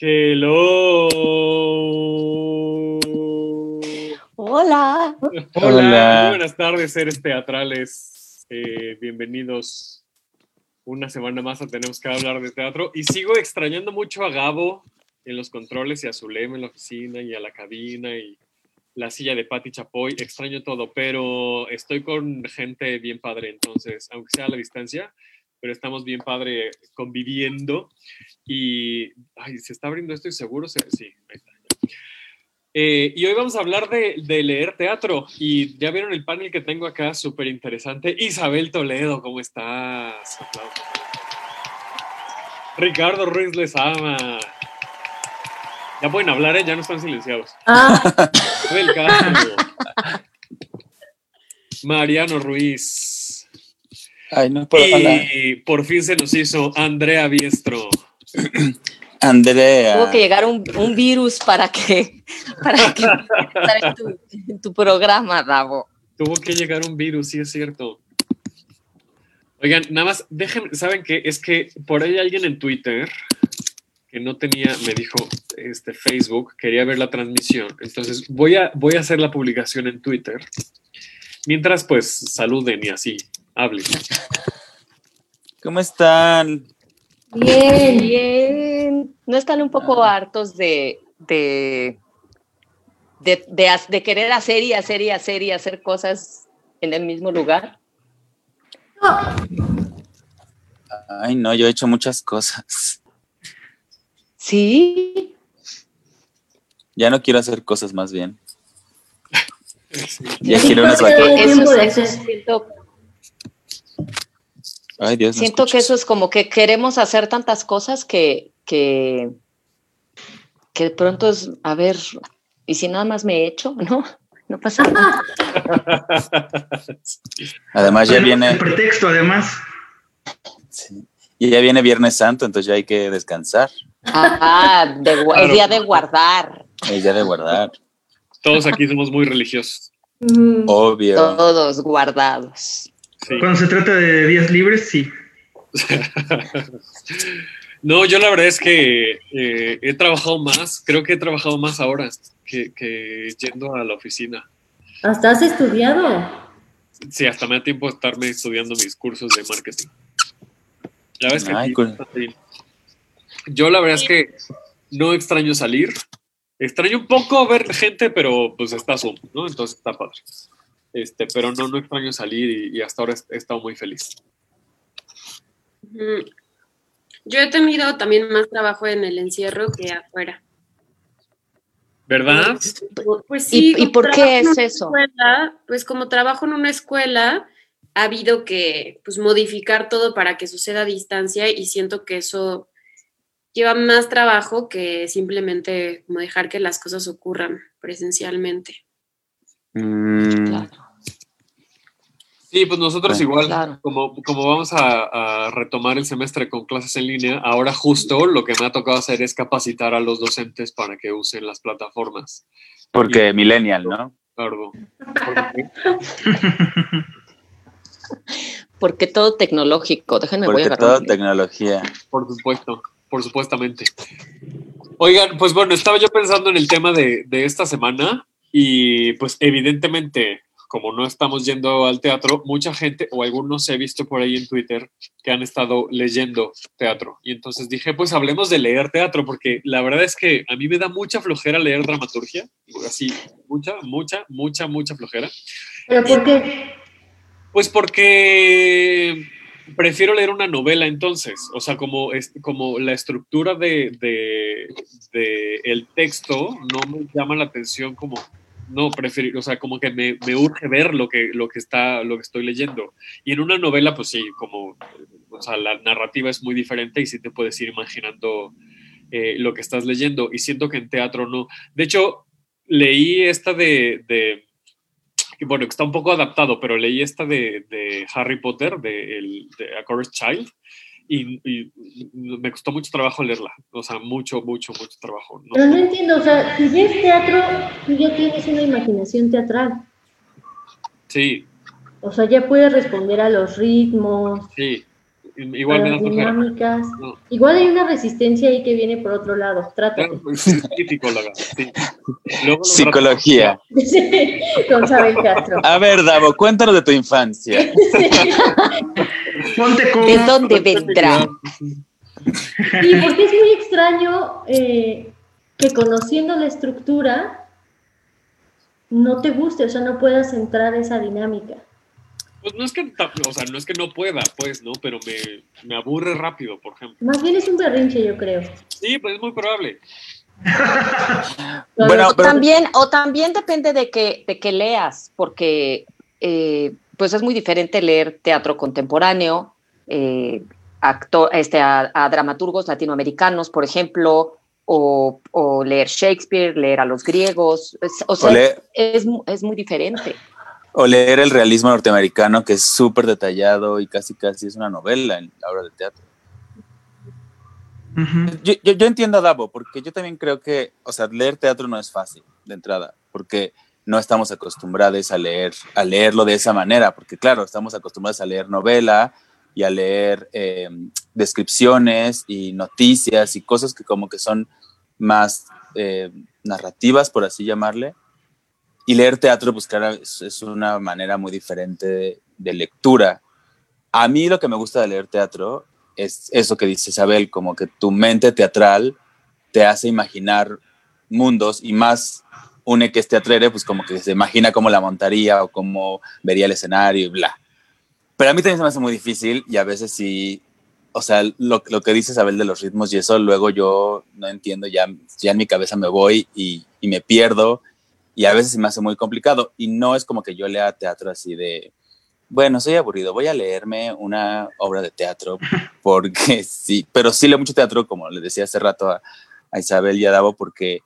Hello. Hola. Hola. Hola. Muy buenas tardes, seres teatrales. Eh, bienvenidos una semana más a Tenemos que hablar de teatro. Y sigo extrañando mucho a Gabo en los controles y a Zulema en la oficina y a la cabina y la silla de Patti Chapoy. Extraño todo, pero estoy con gente bien padre, entonces, aunque sea a la distancia, pero estamos bien padre conviviendo. Y ay, se está abriendo esto y seguro se, sí, ahí está. Eh, y hoy vamos a hablar de, de leer teatro. Y ya vieron el panel que tengo acá, súper interesante. Isabel Toledo, ¿cómo estás? Aplausos. Ricardo Ruiz les ama. Ya pueden hablar, ¿eh? ya no están silenciados. Castro. Mariano Ruiz. Ay, no puedo hablar. Y por fin se nos hizo Andrea Biestro. Andrea. Tuvo que llegar un, un virus para que para que estar en tu, en tu programa, Davo. Tuvo que llegar un virus, sí es cierto. Oigan, nada más, déjenme, ¿saben qué? Es que por ahí alguien en Twitter que no tenía, me dijo, este Facebook, quería ver la transmisión. Entonces voy a, voy a hacer la publicación en Twitter. Mientras, pues, saluden y así, hablen. ¿Cómo están? Bien, bien. ¿No están un poco hartos de, de, de, de ha- de querer hacer y hacer y hacer y hacer cosas en el mismo lugar? Ay, no, yo he hecho muchas cosas. Sí. Ya no quiero hacer cosas más bien. Ya quiero unas vacaciones. Eso, eso siento, Ay, Dios, no siento que eso es como que queremos hacer tantas cosas que, que, que de pronto es, a ver, ¿y si nada más me echo? No, no pasa nada. Además, ya El viene, pretexto, además. sí. y ya viene Viernes Santo, entonces ya hay que descansar. Ah, de es día de guardar. Es día de guardar. Todos aquí somos muy religiosos. Obvio. Todos guardados. Sí. Cuando se trata de días libres, sí. No, yo la verdad es que eh, he trabajado más, creo que he trabajado más ahora que, que yendo a la oficina. Hasta has estudiado. Sí, hasta me da tiempo de estarme estudiando mis cursos de marketing. La verdad es que cool. Yo la verdad es que no extraño salir. Extraño un poco ver gente, pero pues está Zoom, ¿no? Entonces está padre. Este, pero no, no extraño salir y, y hasta ahora he estado muy feliz. Ujú. Yo he tenido también más trabajo en el encierro que afuera. ¿Verdad? Pues sí. ¿Y- por qué es eso? escuela, pues como trabajo en una escuela, ha habido que pues, modificar todo para que suceda a distancia y siento que eso lleva más trabajo que simplemente como dejar que las cosas ocurran presencialmente. Mm, Sí, pues nosotros Bueno, igual, claro. como, como vamos a, a retomar el semestre con clases en línea, ahora justo lo que me ha tocado hacer es capacitar a los docentes para que usen las plataformas. porque Millennial, ¿no? Claro. Porque- Porque todo tecnológico. Déjenme voy a Porque todo tecnología. Por supuesto, por supuestamente. Oigan, pues bueno, estaba yo pensando en el tema de, de esta semana y pues evidentemente como no estamos yendo al teatro, mucha gente o algunos he visto por ahí en Twitter que han estado leyendo teatro. Y entonces dije, pues hablemos de leer teatro, porque la verdad es que a mí me da mucha flojera leer dramaturgia, así, mucha, mucha, mucha, mucha flojera. ¿Pero por qué? Pues porque prefiero leer una novela entonces, o sea, como, es, como la estructura de, de, de el texto no me llama la atención como no prefiero, o sea, como que me, urge ver lo que, lo que está, lo que estoy leyendo. Y en una novela, pues sí, como, o sea, la narrativa es muy diferente y sí te puedes ir imaginando eh, lo que estás leyendo. Y siento que en teatro no. De hecho, leí esta de, de bueno, que está un poco adaptado, pero leí esta de, de Harry Potter, de, el, de A Cursed Child, y, y, me costó mucho trabajo leerla, o sea, mucho, mucho, mucho trabajo. ¿no? Pero no entiendo, o sea, si ya es teatro, tú ya tienes una imaginación teatral. Sí. O sea, ya puedes responder a los ritmos. Sí, igual me da dinámicas. No. Igual hay una resistencia ahí que viene por otro lado. Trata. Sí, psicóloga. Sí. Psicología. Sí, con Isabel Castro. A ver, Davo, cuéntanos de tu infancia. Ponte con... ¿De dónde vendrá? Sí, porque es muy extraño eh, que conociendo la estructura no te guste, o sea, no puedas entrar esa dinámica. Pues no es que, o sea, no es que no pueda, pues, ¿no? Pero me, me aburre rápido, por ejemplo. Más bien es un berrinche, yo creo. Sí, pues es muy probable. bueno, o, pero... también, o también depende de que, de que leas, porque eh, pues es muy diferente leer teatro contemporáneo, eh, actor, este, a, a, dramaturgos latinoamericanos, por ejemplo, o, o, leer Shakespeare, leer a los griegos, es, o sea, o leer, es, es muy diferente. O leer el realismo norteamericano, que es súper detallado y casi casi es una novela en la obra de teatro. Uh -huh. yo, yo, yo, entiendo a Davo, porque yo también creo que, o sea, leer teatro no es fácil de entrada, porque no estamos acostumbrados a leer, a leerlo de esa manera, porque claro, estamos acostumbrados a leer novela y a leer eh, descripciones y noticias y cosas que como que son más eh, narrativas, por así llamarle. Y leer teatro, pues claro, es, es una manera muy diferente de, de, lectura. A mí lo que me gusta de leer teatro es eso que dice Isabel, como que tu mente teatral te hace imaginar mundos y más une que es teatrere, pues como que se imagina cómo la montaría o cómo vería el escenario y bla. Pero a mí también se me hace muy difícil y a veces sí, o sea, lo, lo que dice Isabel de los ritmos y eso, luego yo no entiendo, ya, ya en mi cabeza me voy y, y me pierdo y a veces se me hace muy complicado y no es como que yo lea teatro así de, bueno, soy aburrido, voy a leerme una obra de teatro porque sí, pero sí leo mucho teatro, como le decía hace rato a, a Isabel y a Davo, porque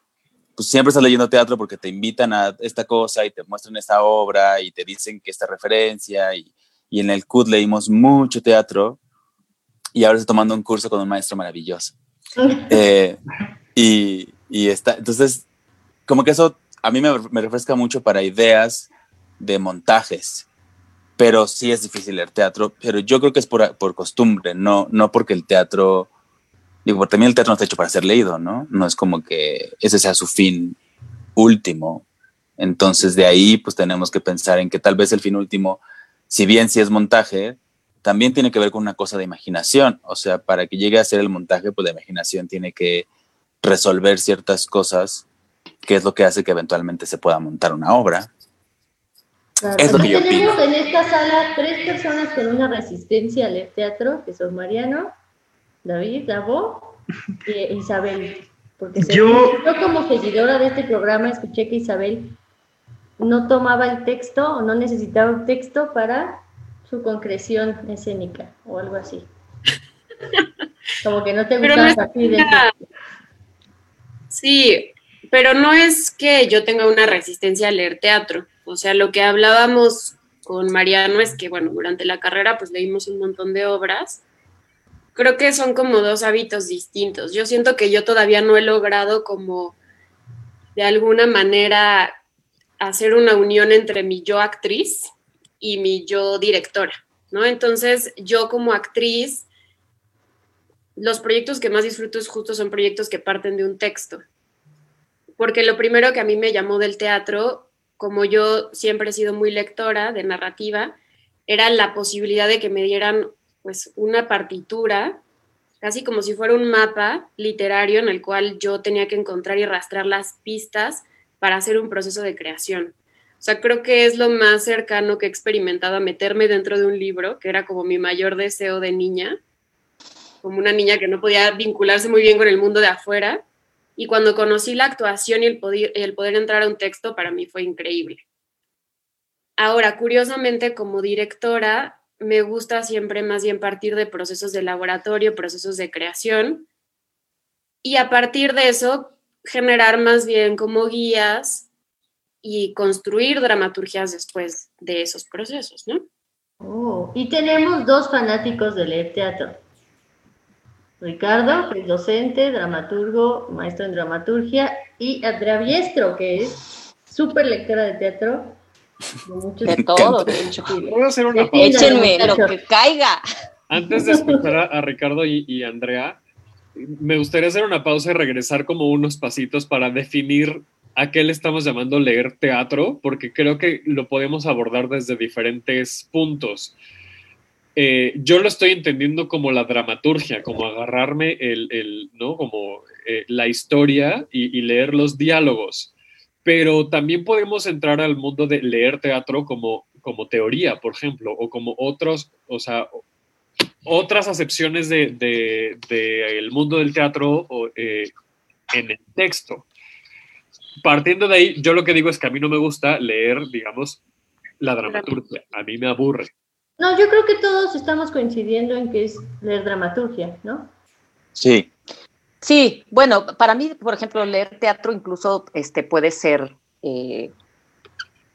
pues siempre estás leyendo teatro porque te invitan a esta cosa y te muestran esta obra y te dicen que esta referencia y, y en el CUT leímos mucho teatro y ahora estoy tomando un curso con un maestro maravilloso. eh, y, y está, entonces, como que eso a mí me, refresca mucho para ideas de montajes, pero sí es difícil leer teatro, pero yo creo que es por, por costumbre, no, no porque el teatro, digo, también el teatro no está hecho para ser leído, ¿no? No es como que ese sea su fin último. Entonces de ahí pues tenemos que pensar en que tal vez el fin último, si bien si es montaje, también tiene que ver con una cosa de imaginación. O sea, para que llegue a ser el montaje, pues la imaginación tiene que resolver ciertas cosas que es lo que hace que eventualmente se pueda montar una obra. Claro. Es lo que yo tenemos opino. en esta sala tres personas con una resistencia al teatro, que son Mariano, David, Davo y Isabel. Porque yo... yo como seguidora de este programa escuché que Isabel no tomaba el texto o no necesitaba un texto para su concreción escénica o algo así. Como que no te gusta no así de... Sí, pero no es que yo tenga una resistencia a leer teatro. O sea, lo que hablábamos con Mariano es que, bueno, durante la carrera pues leímos un montón de obras. Creo que son como dos hábitos distintos. Yo siento que yo todavía no he logrado como de alguna manera hacer una unión entre mi yo actriz y mi yo directora, ¿no? Entonces, yo como actriz, los proyectos que más disfruto es justo son proyectos que parten de un texto porque lo primero que a mí me llamó del teatro como yo siempre he sido muy lectora de narrativa, era la posibilidad de que me dieran pues una partitura, casi como si fuera un mapa literario en el cual yo tenía que encontrar y rastrear las pistas para hacer un proceso de creación. O sea, creo que es lo más cercano que he experimentado a meterme dentro de un libro, que era como mi mayor deseo de niña, como una niña que no podía vincularse muy bien con el mundo de afuera. Y cuando conocí la actuación y el poder, entrar a un texto, para mí fue increíble. Ahora, curiosamente, como directora, me gusta siempre más bien partir de procesos de laboratorio, procesos de creación, y a partir de eso generar más bien como guías y construir dramaturgias después de esos procesos, ¿no? Oh, y tenemos dos fanáticos de leer teatro. Ricardo, que es docente, dramaturgo, maestro en dramaturgia, y Andrea Biestro, que es súper lectora de teatro. De, de todo, de hecho. ¿Puedo hacer una pausa? Échenme lo que caiga. Antes de escuchar a, a Ricardo y, y Andrea, me gustaría hacer una pausa y regresar como unos pasitos para definir a qué le estamos llamando leer teatro, porque creo que lo podemos abordar desde diferentes puntos. Eh, yo lo estoy entendiendo como la dramaturgia, como agarrarme el, ¿no? Como eh, la historia y, leer los diálogos. Pero también podemos entrar al mundo de leer teatro como, como teoría, por ejemplo, o como otros, o sea, otras acepciones del de, de, de mundo del teatro eh, en el texto. Partiendo de ahí, yo lo que digo es que a mí no me gusta leer, digamos, la dramaturgia. A mí me aburre. No, yo creo que todos estamos coincidiendo en que es leer dramaturgia, ¿no? Sí. Sí, bueno, para mí, por ejemplo, leer teatro incluso este, puede ser eh,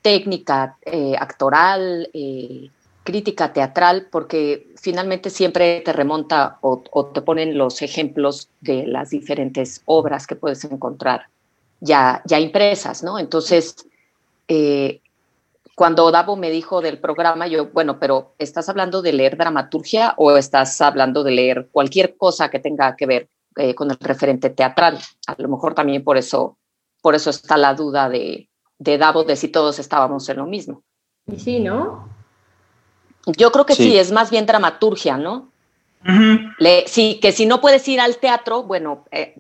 técnica eh, actoral, eh, crítica teatral, porque finalmente siempre te remonta o, o, te ponen los ejemplos de las diferentes obras que puedes encontrar ya, ya impresas, ¿no? Entonces, eh, cuando Davo me dijo del programa, yo, bueno, pero ¿estás hablando de leer dramaturgia o estás hablando de leer cualquier cosa que tenga que ver eh, con el referente teatral? A lo mejor también por eso, por eso está la duda de, de Davo de si todos estábamos en lo mismo. Y sí, ¿no? Yo creo que sí, sí es más bien dramaturgia, ¿no? Uh -huh. Le, sí, que si no puedes ir al teatro, bueno, eh,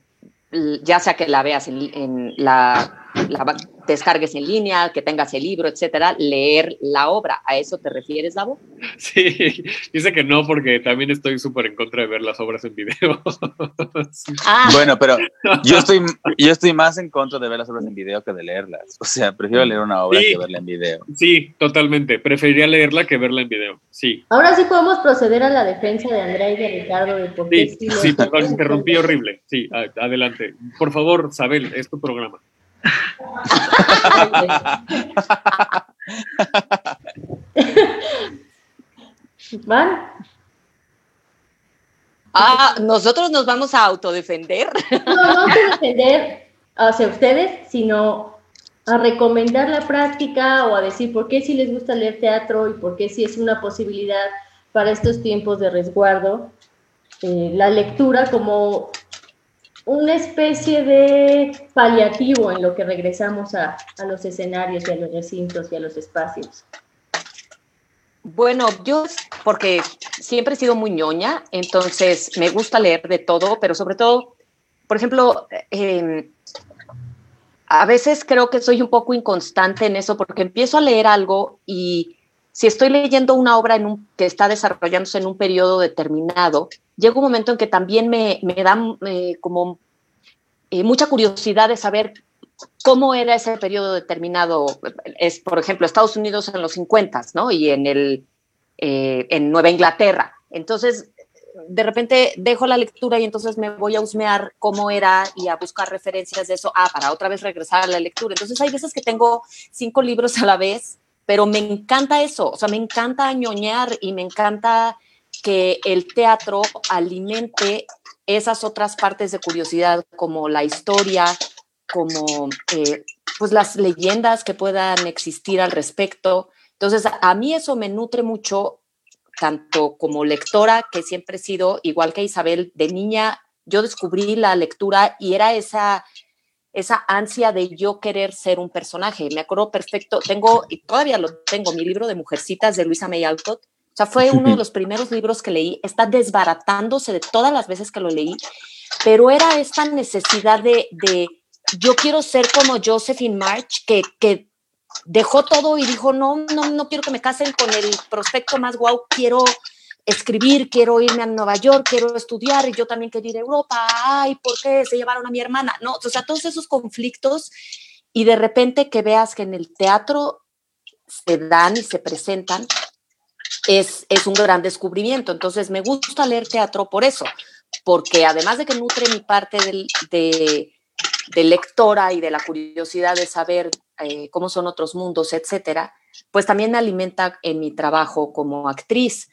ya sea que la veas en, en la, la, descargues en línea, que tengas el libro, etcétera, leer la obra. ¿A eso te refieres, Davo? Sí, dice que no, porque también estoy súper en contra de ver las obras en video. sí. ah. Bueno, pero yo estoy, yo estoy más en contra de ver las obras en video que de leerlas. O sea, prefiero leer una obra sí, que verla en video. Sí, totalmente. Preferiría leerla que verla en video. Sí. Ahora sí podemos proceder a la defensa de Andrea y de Ricardo de por qué Sí, sí, perdón, interrumpí horrible. Sí, adelante. Por favor, Sabel, es tu programa. ¿Van? Ah, nosotros nos vamos a autodefender. No, no autodefender hacia ustedes, sino a recomendar la práctica o a decir por qué si les gusta leer teatro y por qué si es una posibilidad para estos tiempos de resguardo, eh, la lectura como una especie de paliativo en lo que regresamos a, a, los escenarios y a los recintos y a los espacios. Bueno, yo porque siempre he sido muy ñoña, entonces me gusta leer de todo, pero sobre todo, por ejemplo, eh, a veces creo que soy un poco inconstante en eso porque empiezo a leer algo y si estoy leyendo una obra en un, que está desarrollándose en un periodo determinado, llega un momento en que también me, me da eh, como eh, mucha curiosidad de saber cómo era ese periodo determinado. Es, por ejemplo, Estados Unidos en los 50, ¿no? Y en, el, eh, en Nueva Inglaterra. Entonces, de repente dejo la lectura y entonces me voy a husmear cómo era y a buscar referencias de eso, ah, para otra vez regresar a la lectura. Entonces hay veces que tengo cinco libros a la vez, pero me encanta eso, o sea, me encanta ñoñar y me encanta que el teatro alimente esas otras partes de curiosidad como la historia, como eh, pues las leyendas que puedan existir al respecto. Entonces, a mí eso me nutre mucho, tanto como lectora, que siempre he sido, igual que Isabel, de niña, yo descubrí la lectura y era esa, esa ansia de yo querer ser un personaje. Me acuerdo perfecto, tengo, y todavía lo tengo, mi libro de Mujercitas de Luisa May Alcott. O sea, fue uno de los primeros libros que leí. Está desbaratándose de todas las veces que lo leí, pero era esta necesidad de, de yo quiero ser como Josephine March, que, que dejó todo y dijo, no, no, no quiero que me casen con el prospecto más guau, quiero escribir, quiero irme a Nueva York, quiero estudiar y yo también quiero ir a Europa, ay, ¿por qué se llevaron a mi hermana? No, o sea, todos esos conflictos y de repente que veas que en el teatro se dan y se presentan, es, es un gran descubrimiento. Entonces me gusta leer teatro por eso, porque además de que nutre mi parte del, de, de lectora y de la curiosidad de saber eh, cómo son otros mundos, etcétera, pues también me alimenta en mi trabajo como actriz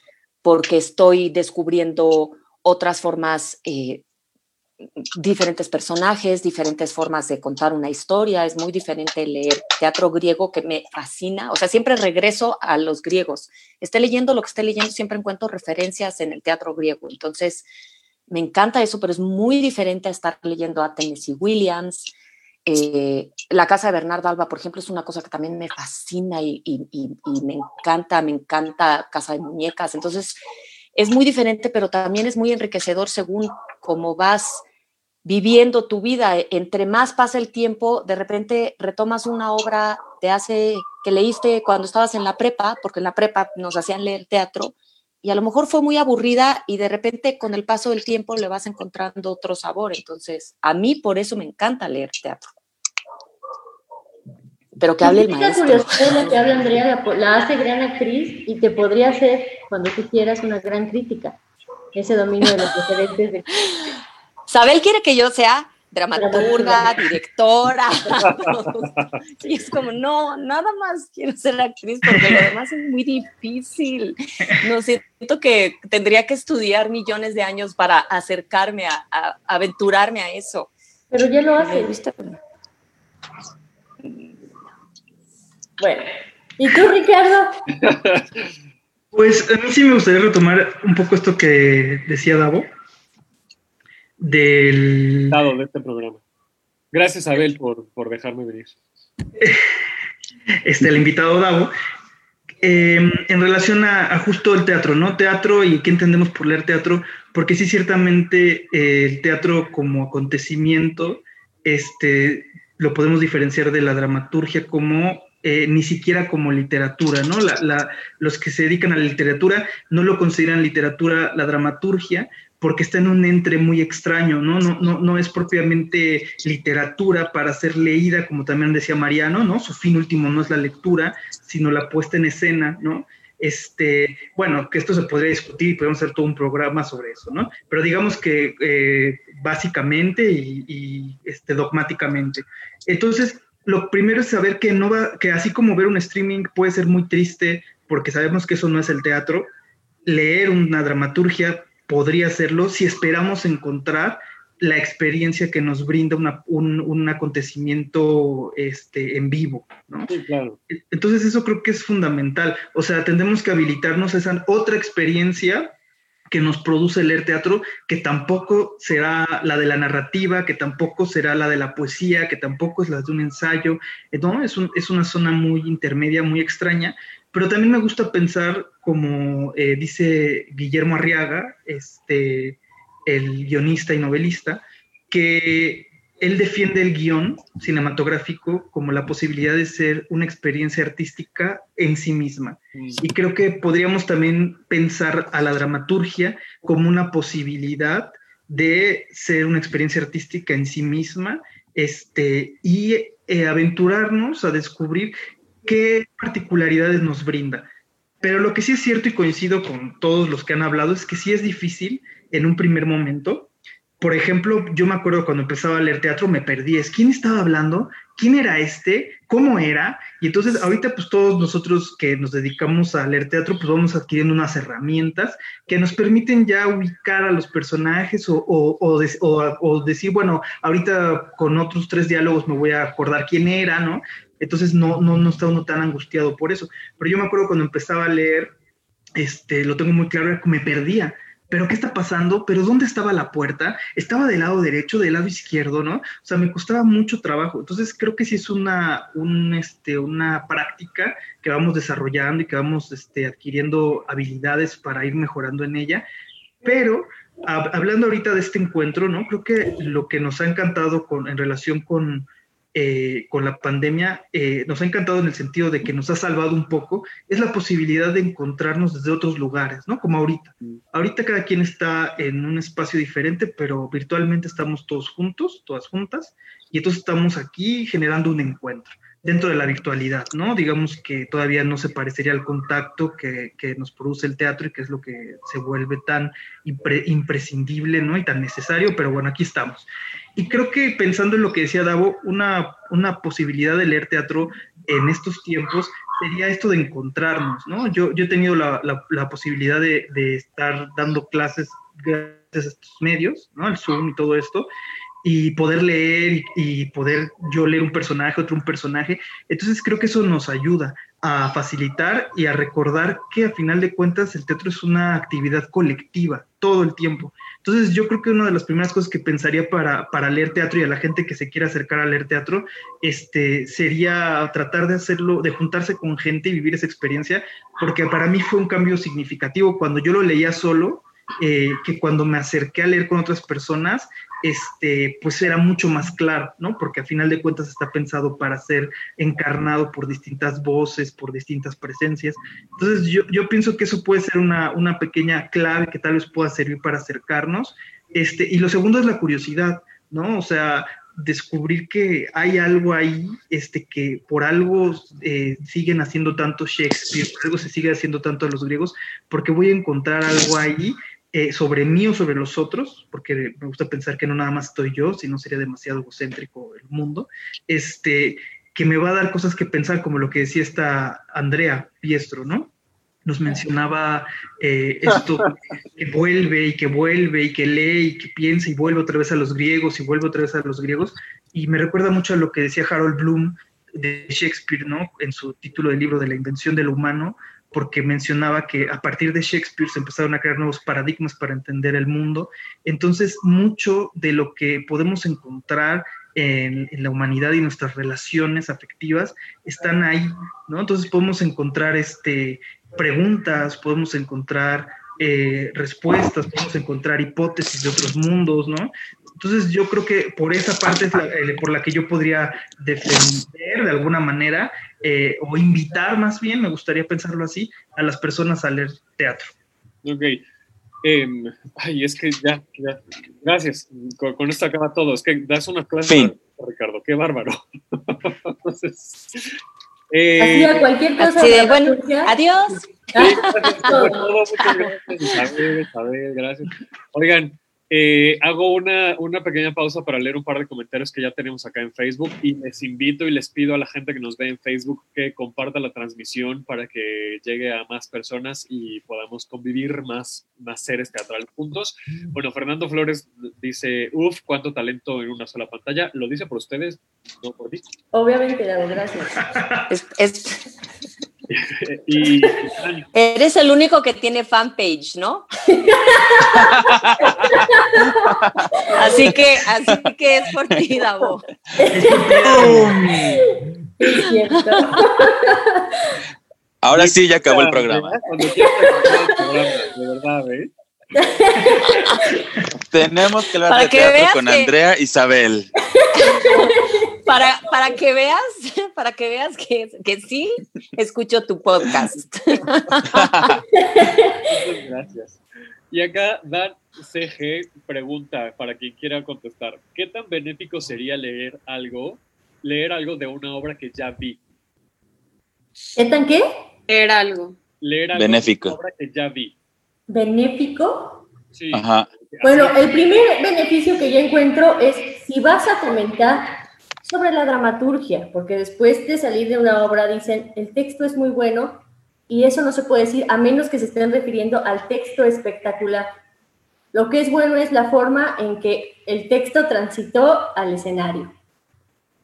porque estoy descubriendo otras formas, eh, diferentes personajes, diferentes formas de contar una historia. Es muy diferente leer teatro griego que me fascina. O sea, siempre regreso a los griegos. Esté leyendo lo que esté leyendo, siempre encuentro referencias en el teatro griego. Entonces, me encanta eso, pero es muy diferente a estar leyendo a Tennessee Williams, eh, la casa de Bernardo Alba, por ejemplo, es una cosa que también me fascina y, me encanta, me encanta Casa de Muñecas. Entonces, es muy diferente, pero también es muy enriquecedor según cómo vas viviendo tu vida. Entre más pasa el tiempo, de repente retomas una obra de hace que leíste cuando estabas en la prepa, porque en la prepa nos hacían leer teatro, y a lo mejor fue muy aburrida y de repente con el paso del tiempo le vas encontrando otro sabor. Entonces, a mí por eso me encanta leer teatro. Pero que hable el maestro. la que habla Andrea, la, hace gran actriz y te podría hacer, cuando tú quieras, una gran crítica. Ese dominio de los referentes de... Sabel quiere que yo sea dramaturga, directora. y es como, no, nada más quiero ser actriz porque lo demás es muy difícil. No siento que tendría que estudiar millones de años para acercarme a, aventurarme a eso. Pero ya lo hace. Bueno, ¿y tú, Ricardo? Pues a mí sí me gustaría retomar un poco esto que decía Davo del... Dado de este programa. Gracias, Abel, por, por dejarme venir. Este, el invitado Davo. Em, en relación a, justo el teatro, ¿no? Teatro y qué entendemos por leer teatro, porque sí, ciertamente eh, el teatro como acontecimiento, este, lo podemos diferenciar de la dramaturgia como eh, ni siquiera como literatura, ¿no? La, los que se dedican a la literatura no lo consideran literatura la dramaturgia porque está en un entre muy extraño, ¿no? No, no, no es propiamente literatura para ser leída, como también decía Mariano, ¿no? Su fin último no es la lectura, sino la puesta en escena, ¿no? Este, bueno, que esto se podría discutir y podemos hacer todo un programa sobre eso, ¿no? Pero digamos que eh, básicamente y, y este, dogmáticamente. Entonces, lo primero es saber que no va, que así como ver un streaming puede ser muy triste, porque sabemos que eso no es el teatro, leer una dramaturgia podría serlo si esperamos encontrar la experiencia que nos brinda un, acontecimiento este, en vivo. ¿no? Entonces eso creo que es fundamental. O sea, tendremos que habilitarnos a esa otra experiencia que nos produce leer teatro, que tampoco será la de la narrativa, que tampoco será la de la poesía, que tampoco es la de un ensayo, ¿no? Es, es una zona muy intermedia, muy extraña, pero también me gusta pensar, como eh, dice Guillermo Arriaga, este, el guionista y novelista, que él defiende el guion cinematográfico como la posibilidad de ser una experiencia artística en sí misma. Mm. Y creo que podríamos también pensar a la dramaturgia como una posibilidad de ser una experiencia artística en sí misma este, y eh, aventurarnos a descubrir qué particularidades nos brinda. Pero lo que sí es cierto y coincido con todos los que han hablado es que sí es difícil en un primer momento por ejemplo, yo me acuerdo cuando empezaba a leer teatro, me perdí. Es quién estaba hablando, quién era este, cómo era. Y entonces, ahorita, pues todos nosotros que nos dedicamos a leer teatro, pues vamos adquiriendo unas herramientas que nos permiten ya ubicar a los personajes o, o, decir, bueno, ahorita con otros tres diálogos me voy a acordar quién era, ¿no? Entonces, no, no, no está uno tan angustiado por eso. Pero yo me acuerdo cuando empezaba a leer, este, lo tengo muy claro, era que me perdía pero ¿qué está pasando? ¿Pero dónde estaba la puerta? ¿Estaba del lado derecho, del lado izquierdo, no? O sea, me costaba mucho trabajo. Entonces, creo que sí es una, un, este, una práctica que vamos desarrollando y que vamos este, adquiriendo habilidades para ir mejorando en ella, pero hablando ahorita de este encuentro, ¿no? Creo que lo que nos ha encantado con, en relación con, eh, con la pandemia, eh, nos ha encantado en el sentido de que nos ha salvado un poco, es la posibilidad de encontrarnos desde otros lugares, ¿no? Como ahorita. Ahorita cada quien está en un espacio diferente, pero virtualmente estamos todos juntos, todas juntas, y entonces estamos aquí generando un encuentro dentro de la virtualidad, ¿no? Digamos que todavía no se parecería al contacto que, que nos produce el teatro y que es lo que se vuelve tan imprescindible, ¿no? Y tan necesario, pero bueno, aquí estamos. Y creo que pensando en lo que decía Davo, una, una posibilidad de leer teatro en estos tiempos sería esto de encontrarnos, ¿no? Yo, yo he tenido la, la, la posibilidad de, de estar dando clases gracias a estos medios, ¿no? El Zoom y todo esto, y poder leer y, poder yo leer un personaje, otro un personaje. Entonces creo que eso nos ayuda a facilitar y a recordar que a final de cuentas el teatro es una actividad colectiva todo el tiempo. Entonces yo creo que una de las primeras cosas que pensaría para, para leer teatro y a la gente que se quiera acercar a leer teatro, este, sería tratar de hacerlo, de juntarse con gente y vivir esa experiencia, porque para mí fue un cambio significativo cuando yo lo leía solo. Eh, que cuando me acerqué a leer con otras personas, este, pues era mucho más claro, ¿no? Porque a final de cuentas está pensado para ser encarnado por distintas voces, por distintas presencias. Entonces yo, yo pienso que eso puede ser una, una, pequeña clave que tal vez pueda servir para acercarnos. Este, y lo segundo es la curiosidad, ¿no? O sea, descubrir que hay algo ahí, este, que por algo eh, siguen haciendo tanto Shakespeare, por algo se sigue haciendo tanto a los griegos, porque voy a encontrar algo ahí eh, sobre mí o sobre los otros, porque me gusta pensar que no nada más estoy yo, si no sería demasiado egocéntrico el mundo, este, que me va a dar cosas que pensar, como lo que decía esta Andrea Piestro, ¿no? Nos mencionaba eh, esto que vuelve y que vuelve y que lee y que piensa y vuelve otra vez a los griegos y vuelve otra vez a los griegos. Y me recuerda mucho a lo que decía Harold Bloom de Shakespeare, ¿no? En su título del libro de la invención del humano, porque mencionaba que a partir de Shakespeare se empezaron a crear nuevos paradigmas para entender el mundo. Entonces, mucho de lo que podemos encontrar en, la humanidad y nuestras relaciones afectivas están ahí, ¿no? Entonces podemos encontrar este, preguntas, podemos encontrar eh, respuestas, podemos encontrar hipótesis de otros mundos, ¿no? Entonces yo creo que por esa parte es eh, por la que yo podría defender de alguna manera eh, o invitar más bien, me gustaría pensarlo así, a las personas a leer teatro. Ok. Em, ay, es que ya, ya. Gracias. Con, esto acaba todo. Es que das una clase, Ricardo. Qué bárbaro. Entonces, eh, cualquier cosa. Así de, bueno, adiós. gracias. Oigan, eh, hago una, una, pequeña pausa para leer un par de comentarios que ya tenemos acá en Facebook y les invito y les pido a la gente que nos ve en Facebook que comparta la transmisión para que llegue a más personas y podamos convivir más, más seres teatrales juntos. Bueno, Fernando Flores dice, uff, cuánto talento en una sola pantalla. ¿Lo dice por ustedes? No por ti. Obviamente, gracias. es, y, Eres el único que tiene fanpage, ¿no? así que, así que es por ti, Davo. Ahora sí, ya acabó el programa. De verdad, ¿eh? Tenemos que hablar de teatro con Andrea Isabel. Para, para que veas, para que veas que, que sí escucho tu podcast. gracias. Y acá Dan CG pregunta para quien quiera contestar, ¿qué tan benéfico sería leer algo, leer algo de una obra que ya vi? ¿Qué tan qué? Leer algo. Leer algo benéfico. de una obra que ya vi. ¿Benéfico? Sí. Ajá. Bueno, el primer beneficio que yo encuentro es si vas a comentar sobre la dramaturgia, porque después de salir de una obra dicen, el texto es muy bueno y eso no se puede decir a menos que se estén refiriendo al texto espectacular. Lo que es bueno es la forma en que el texto transitó al escenario.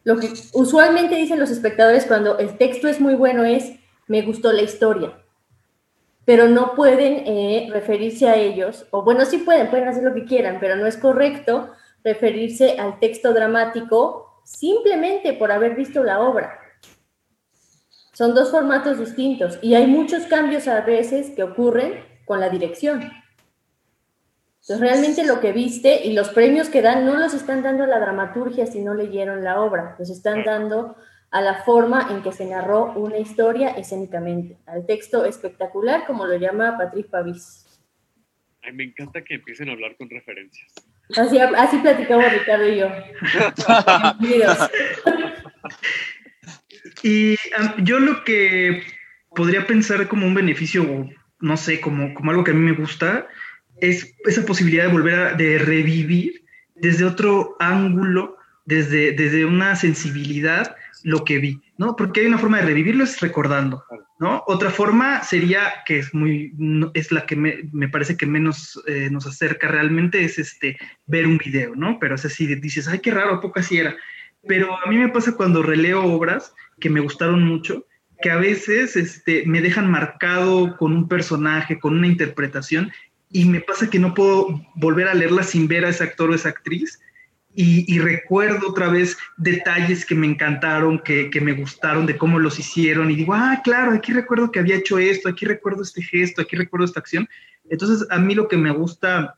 Lo que usualmente dicen los espectadores cuando el texto es muy bueno es, me gustó la historia. pero no pueden eh, referirse a ellos, o bueno, sí pueden, pueden hacer lo que quieran, pero no es correcto referirse al texto dramático simplemente por haber visto la obra. Son dos formatos distintos y hay muchos cambios a veces que ocurren con la dirección. Entonces, realmente lo que viste y los premios que dan no los están dando a la dramaturgia si no leyeron la obra, los están dando a la forma en que se narró una historia escénicamente, al texto espectacular, como lo llama Patrick Pavis. Ay, me encanta que empiecen a hablar con referencias. Así, así platicamos Ricardo y yo. y yo lo que podría pensar como un beneficio, no sé, como, como algo que a mí me gusta, es esa posibilidad de volver a de revivir desde otro ángulo, desde, desde una sensibilidad lo que vi, ¿no? Porque hay una forma de revivirlo es recordando, ¿no? Otra forma sería, que es muy, es la que me, parece que menos eh, nos acerca realmente, es este, ver un video, ¿no? Pero es así, dices, ay, qué raro, poco así era. Pero a mí me pasa cuando releo obras que me gustaron mucho, que a veces este, me dejan marcado con un personaje, con una interpretación, y me pasa que no puedo volver a leerla sin ver a ese actor o esa actriz, y, recuerdo otra vez detalles que me encantaron, que, me gustaron, de cómo los hicieron, y digo, ah, claro, aquí recuerdo que había hecho esto, aquí recuerdo este gesto, aquí recuerdo esta acción. Entonces, a mí lo que me gusta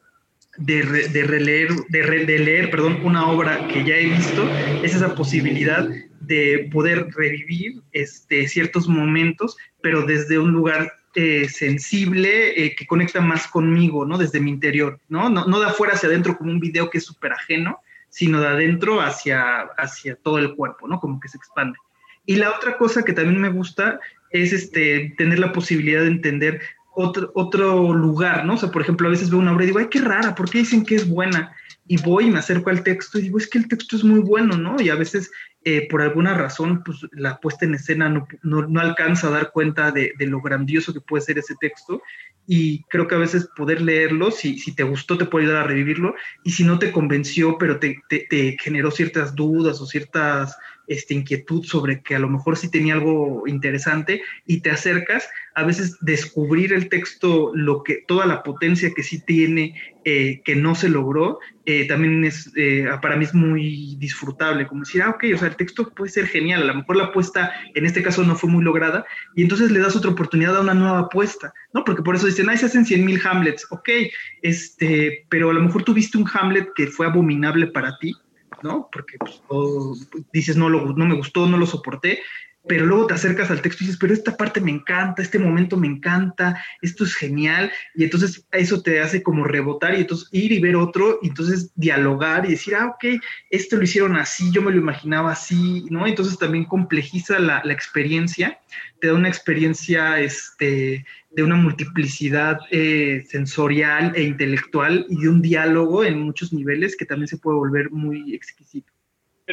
de, de releer, de, de, leer, perdón, una obra que ya he visto, es esa posibilidad de poder revivir este, ciertos momentos, pero desde un lugar eh, sensible eh, que conecta más conmigo, ¿no? Desde mi interior, ¿no? No, no de afuera hacia adentro como un video que es súper ajeno, sino de adentro hacia, hacia todo el cuerpo, ¿no? Como que se expande. Y la otra cosa que también me gusta es este, tener la posibilidad de entender otro, otro lugar, ¿no? O sea, por ejemplo, a veces veo una obra y digo, ay, qué rara, ¿por qué dicen que es buena? Y voy y me acerco al texto y digo, es que el texto es muy bueno, ¿no? Y a veces, eh, por alguna razón, pues la puesta en escena no, no, alcanza a dar cuenta de, de, lo grandioso que puede ser ese texto. Y creo que a veces poder leerlo, si, si te gustó, te puede ayudar a revivirlo, y si no te convenció, pero te, te, generó ciertas dudas o ciertas este, inquietud sobre que a lo mejor sí tenía algo interesante y te acercas, a veces descubrir el texto, lo que, toda la potencia que sí tiene, eh, que no se logró, eh, también es, eh, para mí es muy disfrutable, como decir, ah, ok, o sea, el texto puede ser genial, a lo mejor la apuesta en este caso no fue muy lograda, y entonces le das otra oportunidad a una nueva apuesta, ¿no? Porque por eso dicen, ah, se hacen 100 mil Hamlets, ok, este, pero a lo mejor tuviste un Hamlet que fue abominable para ti, ¿no? Porque pues, dices, no, lo, no me gustó, no lo soporté, pero luego te acercas al texto y dices, pero esta parte me encanta, este momento me encanta, esto es genial, y entonces eso te hace como rebotar y entonces ir y ver otro, y entonces dialogar y decir, ah, ok, esto lo hicieron así, yo me lo imaginaba así, ¿no? Entonces también complejiza la, la experiencia, te da una experiencia este, de una multiplicidad eh, sensorial e intelectual y de un diálogo en muchos niveles que también se puede volver muy exquisito.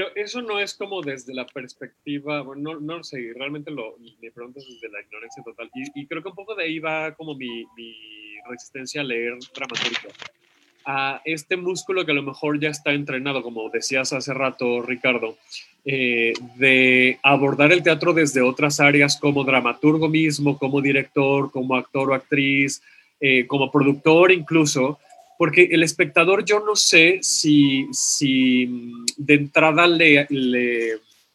Pero eso no es como desde la perspectiva, bueno, no, no sé, realmente lo, me preguntas desde la ignorancia total. Y, creo que un poco de ahí va como mi, mi resistencia a leer dramaturgia. A este músculo que a lo mejor ya está entrenado, como decías hace rato, Ricardo, eh, de abordar el teatro desde otras áreas como dramaturgo mismo, como director, como actor o actriz, eh, como productor incluso, porque el espectador yo no sé si, si mm, de entrada le,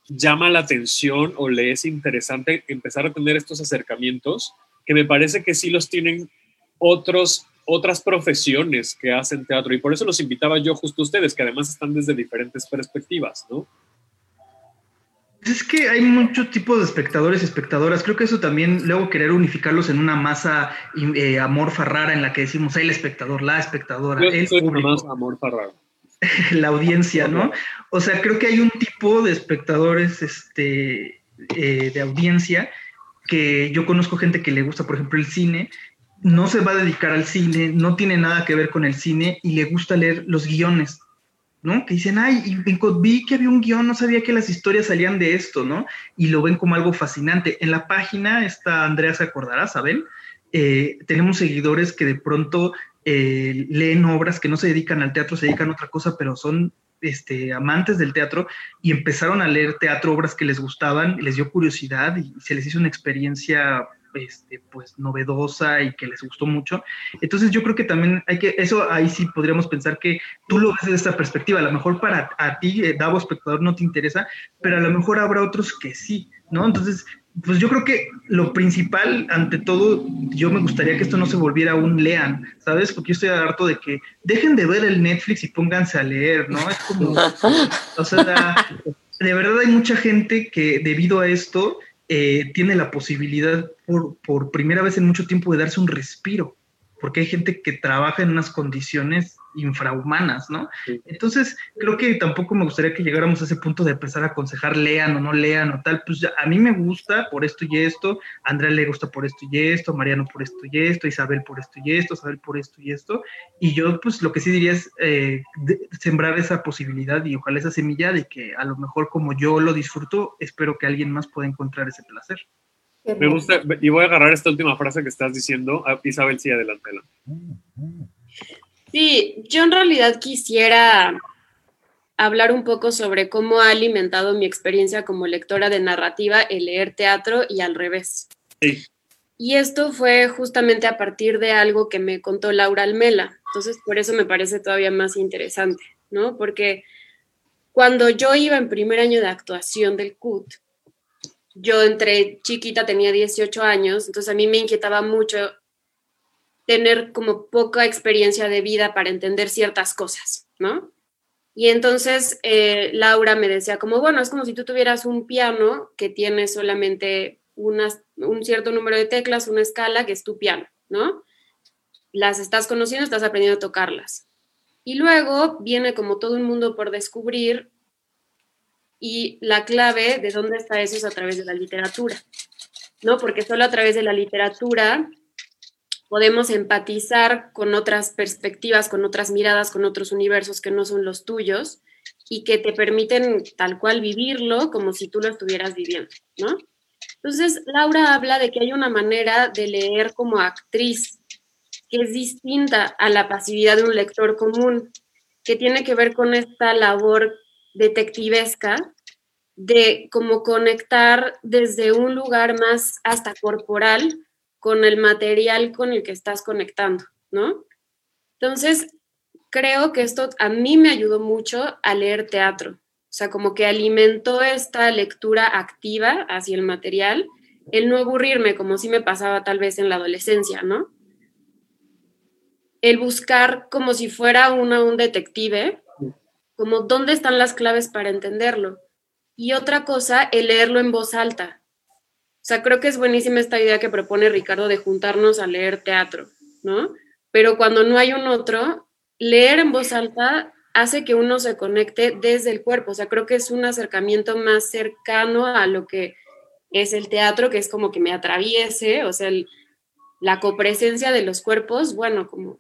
llama la atención o le es interesante empezar a tener estos acercamientos, que me parece que sí los tienen otros, otras profesiones que hacen teatro. Y por eso los invitaba yo justo a ustedes, que además están desde diferentes perspectivas, ¿no? Es que hay muchos tipos de espectadores y espectadoras. Creo que eso también, luego querer unificarlos en una masa eh, amorfa rara en la que decimos el espectador, la espectadora, el público. amorfa rara. la audiencia, ¿no? O sea, creo que hay un tipo de espectadores este, eh, de audiencia que yo conozco gente que le gusta, por ejemplo, el cine, no se va a dedicar al cine, no tiene nada que ver con el cine y le gusta leer los guiones ¿no? Que dicen, ay, vi que había un guion, no sabía que las historias salían de esto, ¿no? Y lo ven como algo fascinante. En la página, esta Andrea se acordará, ¿saben? Eh, tenemos seguidores que de pronto eh, leen obras que no se dedican al teatro, se dedican a otra cosa, pero son este, amantes del teatro y empezaron a leer teatro, obras que les gustaban, les dio curiosidad y se les hizo una experiencia este, pues novedosa y que les gustó mucho. Entonces yo creo que también hay que, eso ahí sí podríamos pensar que tú lo ves desde esta perspectiva, a lo mejor para a ti, eh, Davo espectador, no te interesa, pero a lo mejor habrá otros que sí, ¿no? Entonces, pues yo creo que lo principal, ante todo, yo me gustaría que esto no se volviera un lean, ¿sabes? Porque yo estoy harto de que dejen de ver el Netflix y pónganse a leer, ¿no? Es como, o sea, de verdad hay mucha gente que debido a esto eh, tiene la posibilidad por, por primera vez en mucho tiempo de darse un respiro, porque hay gente que trabaja en unas condiciones infrahumanas, ¿no? Entonces, creo que tampoco me gustaría que llegáramos a ese punto de empezar a aconsejar lean o no lean o tal, pues a mí me gusta por esto y esto, a Andrea le gusta por esto y esto, Mariano por esto y esto, Isabel por esto y esto, Isabel por esto y esto, y yo pues lo que sí diría es eh, sembrar esa posibilidad y ojalá esa semilla de que a lo mejor como yo lo disfruto, espero que alguien más pueda encontrar ese placer. Me gusta, y voy a agarrar esta última frase que estás diciendo. Ah, Isabel, sí, adelante. Sí, yo en realidad quisiera hablar un poco sobre cómo ha alimentado mi experiencia como lectora de narrativa el leer teatro y al revés. Sí. Y esto fue justamente a partir de algo que me contó Laura Almela. Entonces, por eso me parece todavía más interesante, ¿no? Porque cuando yo iba en primer año de actuación del CUT, yo entre chiquita tenía 18 años, entonces a mí me inquietaba mucho tener como poca experiencia de vida para entender ciertas cosas, ¿no? Y entonces eh, Laura me decía como, bueno, es como si tú tuvieras un piano que tiene solamente un cierto número de teclas, una escala, que es tu piano, ¿no? Las estás conociendo, estás aprendiendo a tocarlas. Y luego viene como todo un mundo por descubrir y la clave de dónde está eso es a través de la literatura, ¿no? Porque solo a través de la literatura podemos empatizar con otras perspectivas, con otras miradas, con otros universos que no son los tuyos y que te permiten tal cual vivirlo como si tú lo estuvieras viviendo, ¿no? Entonces, Laura habla de que hay una manera de leer como actriz que es distinta a la pasividad de un lector común, que tiene que ver con esta labor detectivesca de cómo conectar desde un lugar más hasta corporal con el material con el que estás conectando, ¿no? Entonces, creo que esto a mí me ayudó mucho a leer teatro, o sea, como que alimentó esta lectura activa hacia el material, el no aburrirme como si me pasaba tal vez en la adolescencia, ¿no? El buscar como si fuera una, un detective, como dónde están las claves para entenderlo. Y otra cosa, el leerlo en voz alta. O sea, creo que es buenísima esta idea que propone Ricardo de juntarnos a leer teatro, ¿no? Pero cuando no hay un otro, leer en voz alta hace que uno se conecte desde el cuerpo. O sea, creo que es un acercamiento más cercano a lo que es el teatro, que es como que me atraviese, o sea, la copresencia de los cuerpos, bueno, como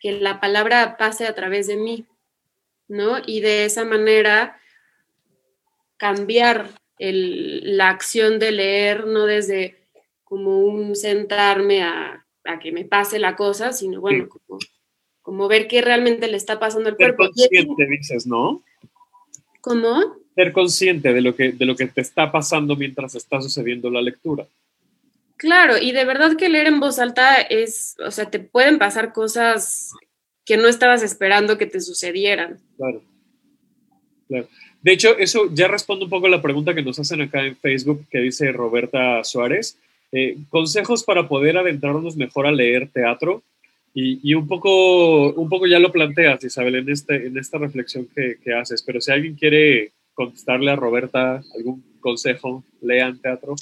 que la palabra pase a través de mí, ¿no? Y de esa manera cambiar la acción de leer no desde como un sentarme a, que me pase la cosa, sino bueno, como, ver qué realmente le está pasando al cuerpo. Ser consciente, dices, ¿no? ¿Cómo? Ser consciente de lo, que, de lo que te está pasando mientras está sucediendo la lectura. Claro, y de verdad que leer en voz alta es, o sea, te pueden pasar cosas que no estabas esperando que te sucedieran. Claro. Claro. De hecho, eso ya responde un poco a la pregunta que nos hacen acá en Facebook, que dice Roberta Suárez. Eh, consejos para poder adentrarnos mejor a leer teatro. Y, un, poco, un poco ya lo planteas, Isabel, en, este, en esta reflexión que, que haces. Pero si alguien quiere contestarle a Roberta algún consejo, lean teatro.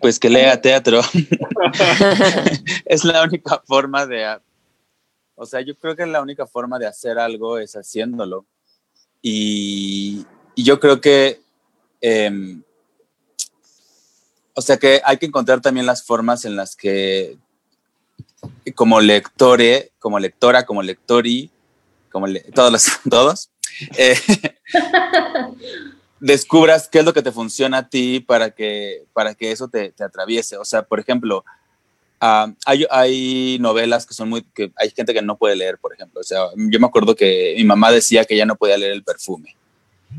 Pues que lea teatro. es la única forma de... O sea, yo creo que la única forma de hacer algo es haciéndolo. Y, y yo creo que, em, o sea que hay que encontrar también las formas en las que como lectore, como lectora, como lectori, como todos, los, todos eh, descubras qué es lo que te funciona a ti para que, para que eso te, te atraviese. O sea, por ejemplo, ah, hay, hay, novelas que son muy, que hay gente que no puede leer, por ejemplo. O sea, yo me acuerdo que mi mamá decía que ya no podía leer el perfume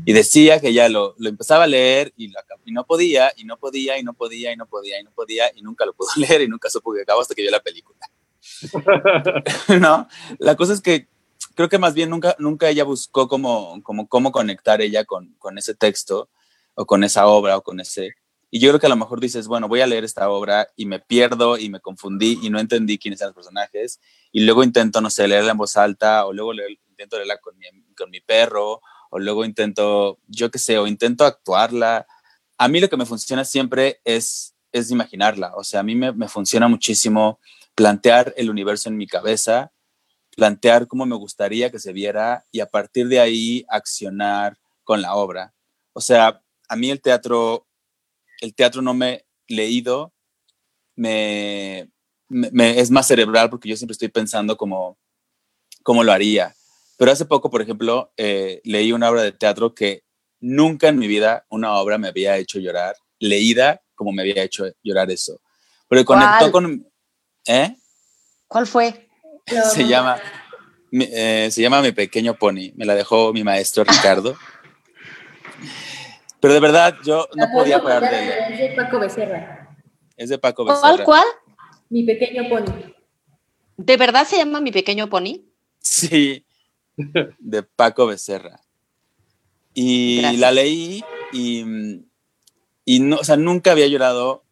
y decía que ya lo, lo empezaba a leer y, lo, y, no podía, y no podía, y no podía, y no podía, y no podía, y nunca lo pudo leer y nunca supo que acabó hasta que vio la película. no, la cosa es que creo que más bien nunca, nunca ella buscó como, como cómo conectar ella con, con ese texto o con esa obra o con ese... Y yo creo que a lo mejor dices, bueno, voy a leer esta obra y me pierdo y me confundí y no entendí quiénes eran los personajes y luego intento, no sé, leerla en voz alta o luego intento leerla con mi, con mi perro o luego intento, yo qué sé, o intento actuarla. A mí lo que me funciona siempre es, es imaginarla. O sea, a mí me, me funciona muchísimo plantear el universo en mi cabeza, plantear cómo me gustaría que se viera y a partir de ahí accionar con la obra. O sea, a mí el teatro, el teatro no me leído, me, me, es más cerebral porque yo siempre estoy pensando cómo, cómo lo haría. Pero hace poco, por ejemplo, eh, leí una obra de teatro que nunca en mi vida una obra me había hecho llorar, leída como me había hecho llorar eso. Pero conectó con... ¿Eh? ¿Cuál fue? Se llama, eh, se llama Mi Pequeño Pony. Me la dejó mi maestro Ricardo. Pero de verdad, yo no podía parar de leer. Es de Paco Becerra. Es de Paco Becerra. ¿Cuál, cuál? Mi Pequeño Pony. ¿De verdad se llama Mi Pequeño Pony? Sí, de Paco Becerra. Y Gracias. la leí y, y no, o sea, nunca había llorado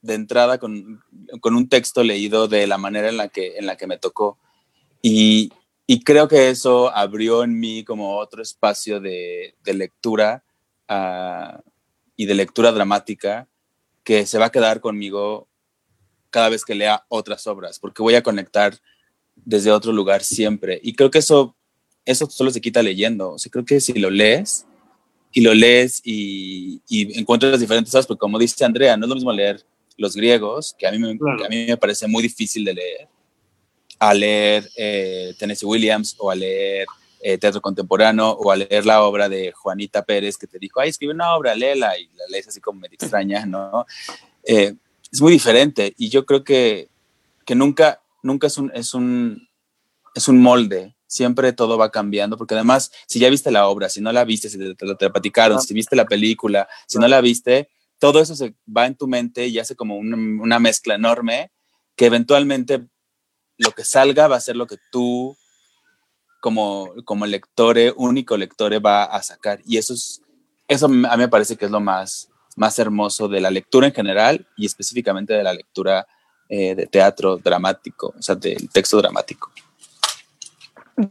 de entrada con, con, un texto leído de la manera en la que, en la que me tocó. Y, y creo que eso abrió en mí como otro espacio de, de lectura uh, y de lectura dramática que se va a quedar conmigo cada vez que lea otras obras, porque voy a conectar desde otro lugar siempre. Y creo que eso, eso solo se quita leyendo. O sea, creo que si lo lees y lo lees y, y encuentras diferentes cosas, porque como dice Andrea, no es lo mismo leer los griegos, que a mí me, claro. a mí me parece muy difícil de leer, a leer eh, Tennessee Williams o a leer eh, teatro contemporáneo o a leer la obra de Juanita Pérez que te dijo, ay, escribe una obra, léela y la lees así como medio extraña, ¿no? Eh, es muy diferente y yo creo que, que nunca, nunca es un, es, un, es un molde, siempre todo va cambiando, porque además, si ya viste la obra, si no la viste, si te, te platicaron, si viste la película, si no la viste, todo eso se va en tu mente y hace como una mezcla enorme que eventualmente lo que salga va a ser lo que tú como, como lectore, único lectore va a sacar. Y eso, es, eso a mí me parece que es lo más, más hermoso de la lectura en general y específicamente de la lectura eh, de teatro dramático, o sea, del texto dramático.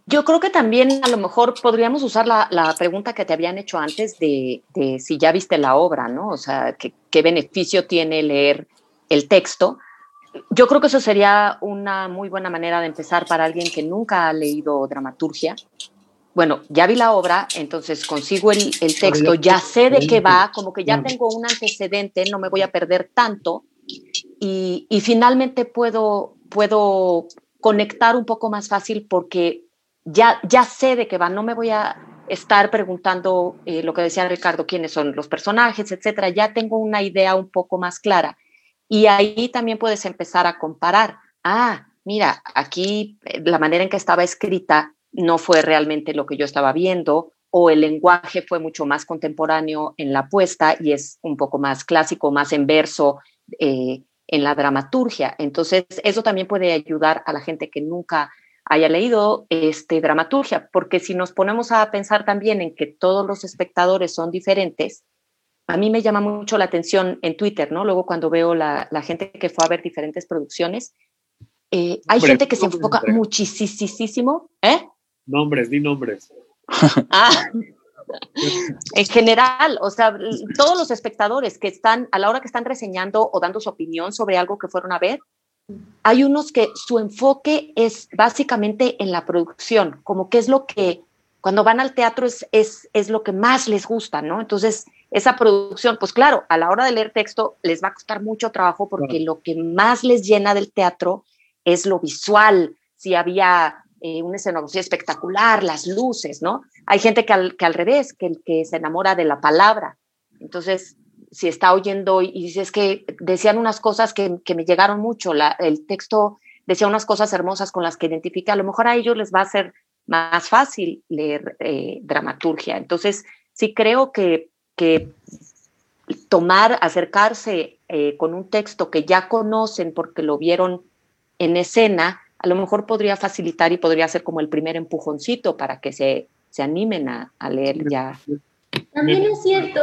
Yo creo que también a lo mejor podríamos usar la, la pregunta que te habían hecho antes de, de, si ya viste la obra, ¿no? O sea, ¿qué, qué beneficio tiene leer el texto. Yo creo que eso sería una muy buena manera de empezar para alguien que nunca ha leído dramaturgia. Bueno, ya vi la obra, entonces consigo el, el texto, ya sé de qué va, como que ya tengo un antecedente, no me voy a perder tanto. Y, y finalmente puedo, puedo conectar un poco más fácil porque ya, ya sé de qué va, no me voy a estar preguntando eh, lo que decía Ricardo, quiénes son los personajes, etcétera, ya tengo una idea un poco más clara. Y ahí también puedes empezar a comparar. Ah, mira, aquí eh, la manera en que estaba escrita no fue realmente lo que yo estaba viendo, o el lenguaje fue mucho más contemporáneo en la puesta y es un poco más clásico, más en verso eh, en la dramaturgia. Entonces, eso también puede ayudar a la gente que nunca haya leído este, dramaturgia, porque si nos ponemos a pensar también en que todos los espectadores son diferentes, a mí me llama mucho la atención en Twitter, ¿no? Luego cuando veo la, la gente que fue a ver diferentes producciones, eh, hay gente que se enfoca muchísimo, ¿eh? Nombres, di nombres. ah, en general, o sea, todos los espectadores que están, a la hora que están reseñando o dando su opinión sobre algo que fueron a ver, hay unos que su enfoque es básicamente en la producción, como que es lo que cuando van al teatro es, es, es lo que más les gusta, ¿no? Entonces, esa producción, pues claro, a la hora de leer texto les va a costar mucho trabajo porque claro. lo que más les llena del teatro es lo visual, si había eh, una escenografía espectacular, las luces, ¿no? Hay gente que al, que al revés, que, que se enamora de la palabra. Entonces, si está oyendo y dices que decían unas cosas que, que me llegaron mucho, la, el texto decía unas cosas hermosas con las que identifica, a lo mejor a ellos les va a ser más fácil leer eh, dramaturgia. Entonces, sí creo que, que tomar, acercarse eh, con un texto que ya conocen porque lo vieron en escena, a lo mejor podría facilitar y podría ser como el primer empujoncito para que se, se animen a, a leer ya. También es cierto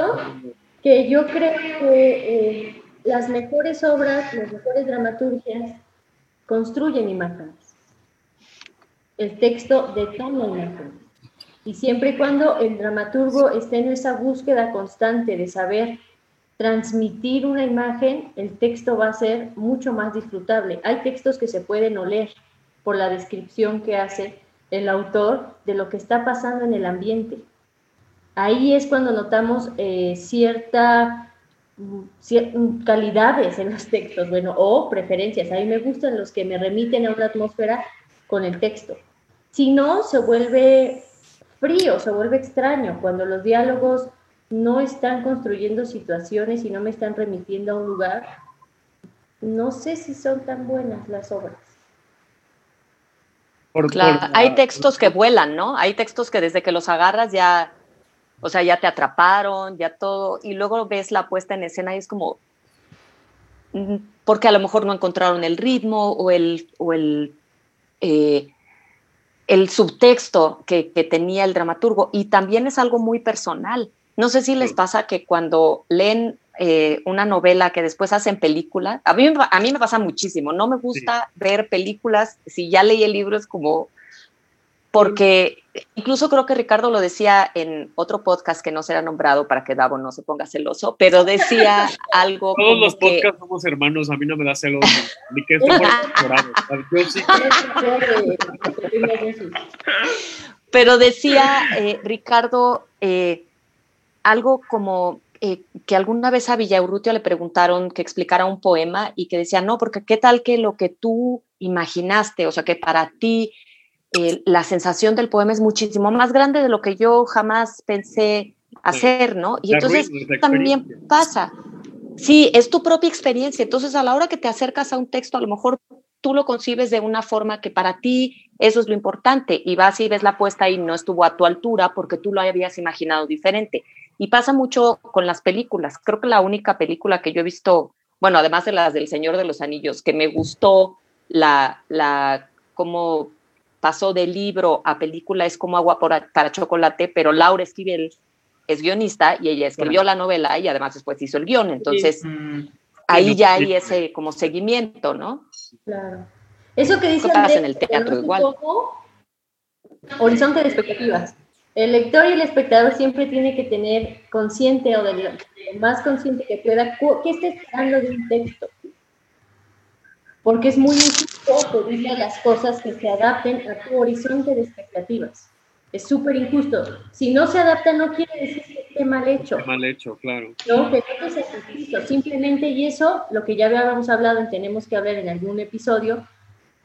que yo creo que eh, las mejores obras, las mejores dramaturgias construyen imágenes. El texto detona imágenes. Y siempre y cuando el dramaturgo esté en esa búsqueda constante de saber transmitir una imagen, el texto va a ser mucho más disfrutable. Hay textos que se pueden oler por la descripción que hace el autor de lo que está pasando en el ambiente. Ahí es cuando notamos eh, cierta, mm, calidades en los textos, bueno, o preferencias. A mí me gustan los que me remiten a una atmósfera con el texto. Si no, se vuelve frío, se vuelve extraño cuando los diálogos no están construyendo situaciones y no me están remitiendo a un lugar. No sé si son tan buenas las obras. claro, hay textos que vuelan, ¿no? Hay textos que desde que los agarras ya, o sea, ya te atraparon, ya todo, y luego ves la puesta en escena y es como, mm, porque a lo mejor no encontraron el ritmo o el, o el eh, el subtexto que, tenía el dramaturgo y también es algo muy personal. No sé si les pasa que cuando leen eh, una novela que después hacen película, a mí, a mí me pasa muchísimo, no me gusta ver películas, si ya leí el libro es como, porque incluso creo que Ricardo lo decía en otro podcast que no será nombrado para que Davo no se ponga celoso, pero decía algo. Todos los podcasts somos hermanos, a mí no me da celos ni que Pero decía eh, Ricardo eh, algo como eh, que alguna vez a Villaurrutia le preguntaron que explicara un poema y que decía, no, porque qué tal que lo que tú imaginaste, o sea, que para ti la sensación del poema es muchísimo más grande de lo que yo jamás pensé hacer, ¿no? Y entonces también pasa. Sí, es tu propia experiencia. Entonces, a la hora que te acercas a un texto, a lo mejor tú lo concibes de una forma que para ti eso es lo importante y vas y ves la puesta y no estuvo a tu altura porque tú lo habías imaginado diferente. Y pasa mucho con las películas. Creo que la única película que yo he visto, bueno, además de las del Señor de los Anillos, que me gustó la, la, cómo pasó de libro a película es como agua para chocolate, pero Laura Esquivel es guionista y ella escribió la novela y además después hizo el guion, entonces mm. ahí ya hay ese como seguimiento, ¿no? Claro. Eso que dicen en el teatro igual. horizonte de expectativas. El lector y el espectador siempre tiene que tener consciente o de más consciente que pueda qué está esperando de un texto porque es muy injusto pedirle a las cosas que se adapten a tu horizonte de expectativas. Es súper injusto. Si no se adapta, no quiere decir que esté mal hecho. Mal hecho, claro. No, que no te injusto. Simplemente, y eso, lo que ya habíamos hablado y tenemos que hablar en algún episodio,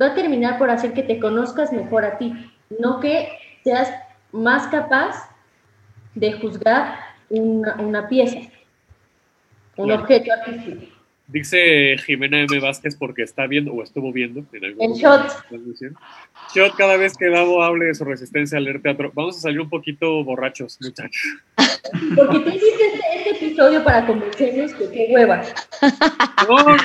va a terminar por hacer que te conozcas mejor a ti, no que seas más capaz de juzgar una, una pieza, un objeto artístico. Dice Jimena M. Vázquez porque está viendo o estuvo viendo en algún el shot. Shot cada vez que Davo hable de su resistencia al leer teatro. Vamos a salir un poquito borrachos, muchachos. Porque tú hiciste este, este, episodio para convencernos que qué hueva. No, no, no.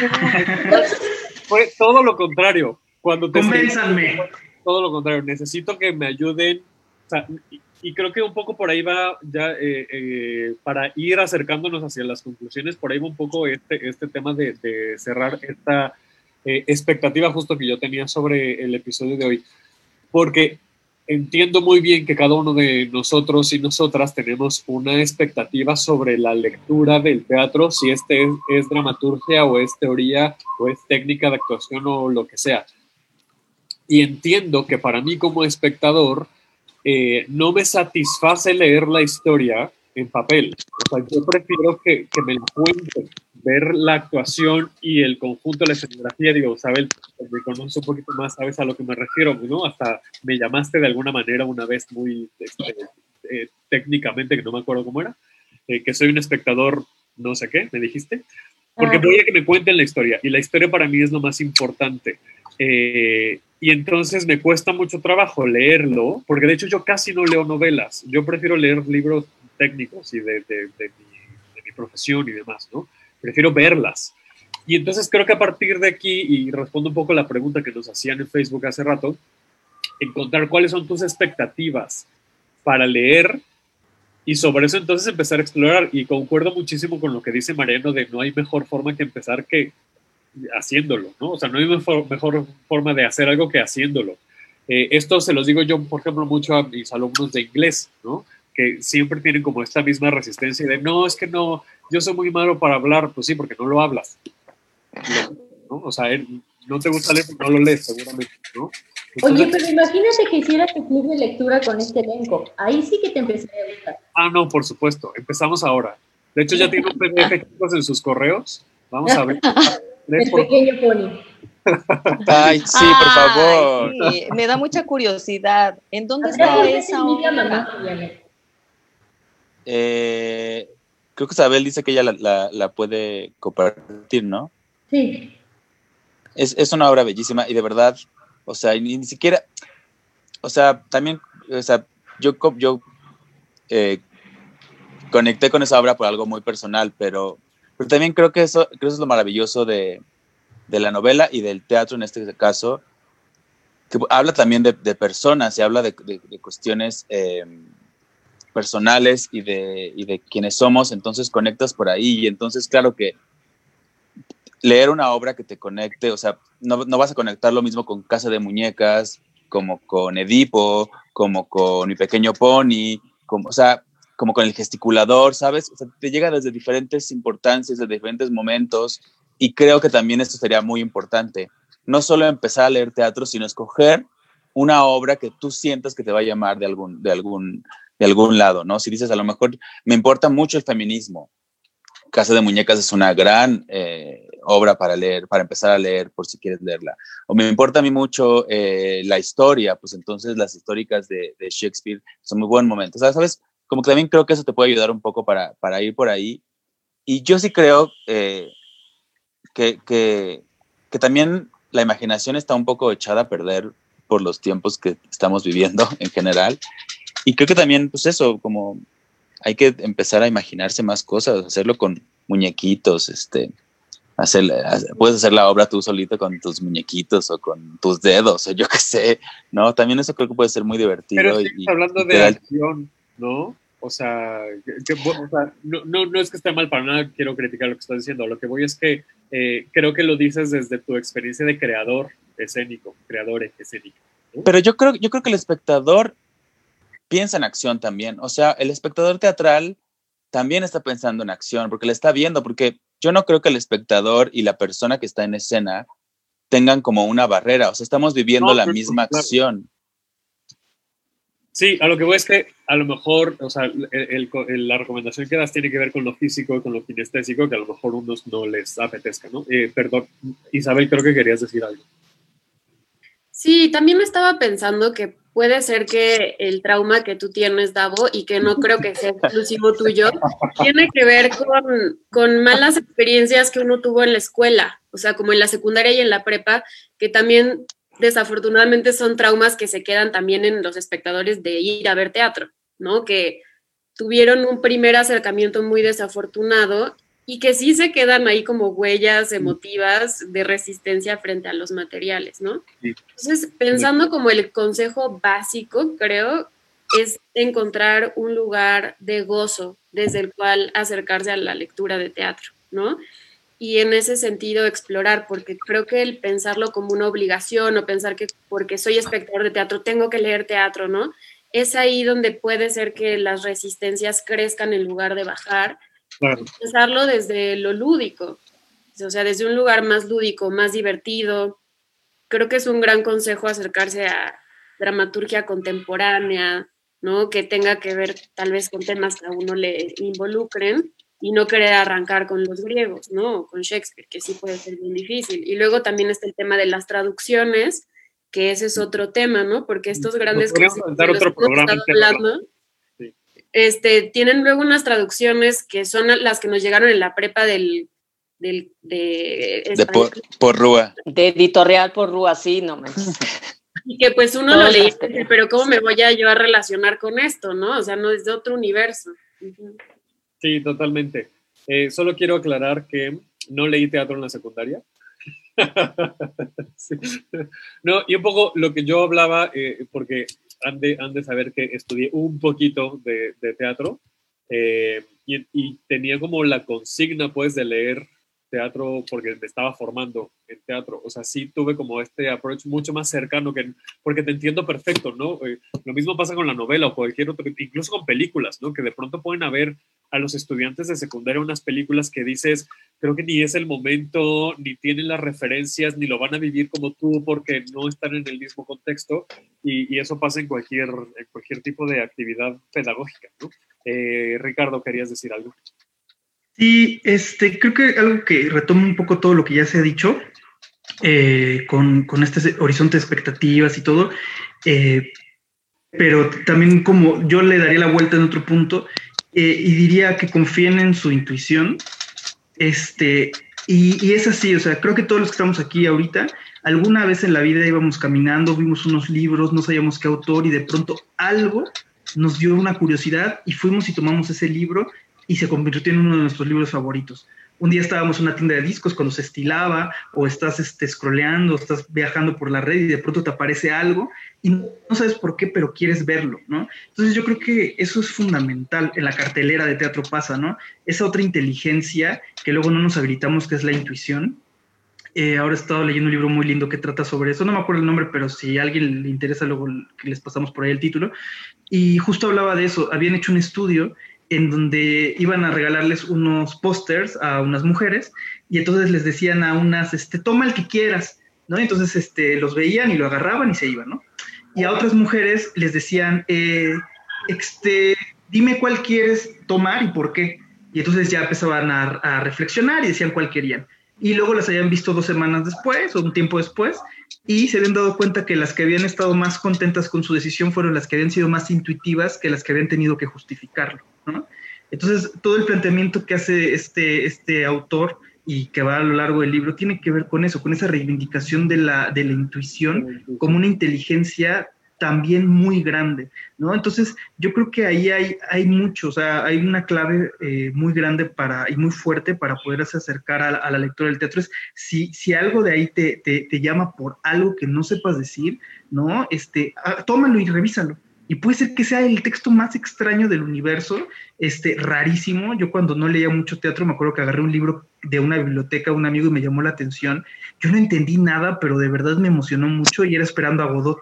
Fue todo lo contrario. Cuando te Convénzanme. Todo lo contrario. Necesito que me ayuden. O sea, y creo que un poco por ahí va ya eh, eh, para ir acercándonos hacia las conclusiones, por ahí va un poco este, este tema de, cerrar esta eh, expectativa justo que yo tenía sobre el episodio de hoy, porque entiendo muy bien que cada uno de nosotros y nosotras tenemos una expectativa sobre la lectura del teatro, si este es, es dramaturgia o es teoría o es técnica de actuación o lo que sea. Y entiendo que para mí como espectador, eh, no me satisface leer la historia en papel. O sea, yo prefiero que, que me encuentre, ver la actuación y el conjunto de la escenografía. Digo, Isabel, me conoces un poquito más, sabes a lo que me refiero, ¿no? Hasta me llamaste de alguna manera una vez muy este, eh, técnicamente, que no me acuerdo cómo era, eh, que soy un espectador no sé qué, me dijiste. Porque voy a que me cuenten la historia y la historia para mí es lo más importante. Eh, y entonces me cuesta mucho trabajo leerlo, porque de hecho yo casi no leo novelas. Yo prefiero leer libros técnicos y de, mi, mi, profesión y demás, ¿no? Prefiero verlas. Y entonces creo que a partir de aquí, y respondo un poco a la pregunta que nos hacían en Facebook hace rato, encontrar cuáles son tus expectativas para leer y sobre eso entonces empezar a explorar. Y concuerdo muchísimo con lo que dice Mariano de no hay mejor forma que empezar que haciéndolo, ¿no? O sea, no hay mejor, mejor forma de hacer algo que haciéndolo. Eh, esto se los digo yo, por ejemplo, mucho a mis alumnos de inglés, ¿no? Que siempre tienen como esta misma resistencia de, no, es que no, yo soy muy malo para hablar, pues sí, porque no lo hablas. ¿no? O sea, no te gusta leer, no lo lees seguramente, ¿no? Oye, pero imagínate que hicieras tu club de lectura con este elenco. Ahí sí que te empezaría a gustar. Ah, no, por supuesto. Empezamos ahora. De hecho, ya tiene un PDF en sus correos. Vamos a ver. El pequeño pony. Ay, sí, por favor. Sí, me da mucha curiosidad. ¿En dónde está esa obra? Eh, creo que Isabel dice que ella la, la, la puede compartir, ¿no? Sí. Es, es, una obra bellísima y de verdad, o sea, ni, ni siquiera, o sea, también, o sea, yo, yo eh, conecté con esa obra por algo muy personal, pero, pero también creo que eso, creo es lo maravilloso de, de la novela y del teatro en este caso, que habla también de, personas y habla de, de, cuestiones eh, personales y de, y de quienes somos, entonces conectas por ahí y entonces claro que leer una obra que te conecte, o sea, no, no, vas a conectar lo mismo con Casa de Muñecas, como con Edipo, como con Mi Pequeño Pony, como, o sea, como con El Gesticulador, ¿sabes? O sea, te llega desde diferentes importancias, desde diferentes momentos, y creo que también esto sería muy importante. No solo empezar a leer teatro, sino escoger una obra que tú sientas que te va a llamar de algún, de algún, de algún lado, ¿no? Si dices, a lo mejor me importa mucho el feminismo, Casa de Muñecas es una gran eh, obra para leer, para empezar a leer, por si quieres leerla. O me importa a mí mucho eh, la historia, pues entonces las históricas de, de, Shakespeare son muy buen momento. O sea, ¿sabes? Como que también creo que eso te puede ayudar un poco para, para ir por ahí. Y yo sí creo eh, que, que, que también la imaginación está un poco echada a perder por los tiempos que estamos viviendo en general. Y creo que también, pues eso, como hay que empezar a imaginarse más cosas, hacerlo con muñequitos, este, hacer, puedes hacer la obra tú solito con tus muñequitos o con tus dedos, o yo qué sé, ¿no? También eso creo que puede ser muy divertido. Pero y, hablando y de acción, ¿no? O sea, que, o sea no, no, no, es que esté mal para nada, quiero criticar lo que estás diciendo, lo que voy es que eh, creo que lo dices desde tu experiencia de creador escénico, creador escénico. ¿no? Pero yo creo, yo creo que el espectador piensa en acción también. O sea, el espectador teatral también está pensando en acción porque le está viendo, porque yo no creo que el espectador y la persona que está en escena tengan como una barrera. O sea, estamos viviendo no, la misma claro. acción. Sí, a lo que voy es que a lo mejor, o sea, la recomendación que das tiene que ver con lo físico y con lo kinestésico, que a lo mejor unos no les apetezca, ¿no? Eh, perdón, Isabel, creo que querías decir algo. Sí, también estaba pensando que puede ser que el trauma que tú tienes, Davo, y que no creo que sea exclusivo tuyo, tiene que ver con, con, malas experiencias que uno tuvo en la escuela, o sea, como en la secundaria y en la prepa, que también desafortunadamente son traumas que se quedan también en los espectadores de ir a ver teatro, ¿no? Que tuvieron un primer acercamiento muy desafortunado y que sí se quedan ahí como huellas emotivas de resistencia frente a los materiales, ¿no? Entonces, pensando como el consejo básico, creo, es encontrar un lugar de gozo desde el cual acercarse a la lectura de teatro, ¿no? Y en ese sentido explorar, porque creo que el pensarlo como una obligación o pensar que porque soy espectador de teatro tengo que leer teatro, ¿no? Es ahí donde puede ser que las resistencias crezcan en lugar de bajar Claro. Pensarlo desde lo lúdico, o sea, desde un lugar más lúdico, más divertido. Creo que es un gran consejo acercarse a dramaturgia contemporánea, ¿no? Que tenga que ver tal vez con temas que a uno le involucren y no querer arrancar con los griegos, ¿no? Con Shakespeare, que sí puede ser bien difícil. Y luego también está el tema de las traducciones, que ese es otro tema, ¿no? Porque estos grandes... Podríamos dar otro programa. Hablando, este, tienen luego unas traducciones que son las que nos llegaron en la prepa del... del de, de por, por, Rúa. De editorial por Rúa, sí, no me... Y que pues uno no lo leía, pero ¿cómo me voy a yo a relacionar con esto, no? O sea, no es de otro universo. Sí, totalmente. Eh, solo quiero aclarar que no leí teatro en la secundaria. No, y un poco lo que yo hablaba, eh, porque han de, saber que estudié un poquito de, teatro eh, y tenía como la consigna, pues, de leer teatro porque me estaba formando en teatro. O sea, sí tuve como este approach mucho más cercano que, porque te entiendo perfecto, ¿no? Eh, lo mismo pasa con la novela o cualquier otro, incluso con películas, ¿no? Que de pronto pueden haber a los estudiantes de secundaria unas películas que dices, creo que ni es el momento, ni tienen las referencias, ni lo van a vivir como tú porque no están en el mismo contexto y, y eso pasa en cualquier, en cualquier tipo de actividad pedagógica, ¿no? Eh, Ricardo, ¿querías decir algo? Sí, este, creo que algo que retoma un poco todo lo que ya se ha dicho, eh, con, con, este horizonte de expectativas y todo, eh, pero también como yo le daría la vuelta en otro punto eh, y diría que confíen en su intuición, este, y, y, es así, o sea, creo que todos los que estamos aquí ahorita, alguna vez en la vida íbamos caminando, vimos unos libros, no sabíamos qué autor y de pronto algo nos dio una curiosidad y fuimos y tomamos ese libro y se convirtió en uno de nuestros libros favoritos. Un día estábamos en una tienda de discos cuando se estilaba o estás este, scrolleando, estás viajando por la red y de pronto te aparece algo y no, sabes por qué, pero quieres verlo, ¿no? Entonces yo creo que eso es fundamental en la cartelera de teatro pasa, ¿no? Esa otra inteligencia que luego no nos habilitamos, que es la intuición. Eh, ahora he estado leyendo un libro muy lindo que trata sobre eso, no me acuerdo el nombre, pero si a alguien le interesa, luego les pasamos por ahí el título. Y justo hablaba de eso, habían hecho un estudio en donde iban a regalarles unos pósters a unas mujeres y entonces les decían a unas, este, toma el que quieras, ¿no? Entonces, este, los veían y lo agarraban y se iban, ¿no? Y a otras mujeres les decían, eh, este, dime cuál quieres tomar y por qué. Y entonces ya empezaban a, a reflexionar y decían cuál querían y luego las habían visto dos semanas después o un tiempo después y se habían dado cuenta que las que habían estado más contentas con su decisión fueron las que habían sido más intuitivas que las que habían tenido que justificarlo. ¿No? Entonces, todo el planteamiento que hace este, este autor y que va a lo largo del libro tiene que ver con eso, con esa reivindicación de la, de la intuición como una inteligencia también muy grande, ¿no? Entonces, yo creo que ahí hay, hay mucho, o sea, hay una clave eh, muy grande para, y muy fuerte para poderse acercar a, a, la lectura del teatro. Es si, si algo de ahí te, te, te, llama por algo que no sepas decir, ¿no? Este, ah, tómalo y revísalo. Y puede ser que sea el texto más extraño del universo, este, rarísimo. Yo cuando no leía mucho teatro, me acuerdo que agarré un libro de una biblioteca, un amigo y me llamó la atención. Yo no entendí nada, pero de verdad me emocionó mucho y era esperando a Godot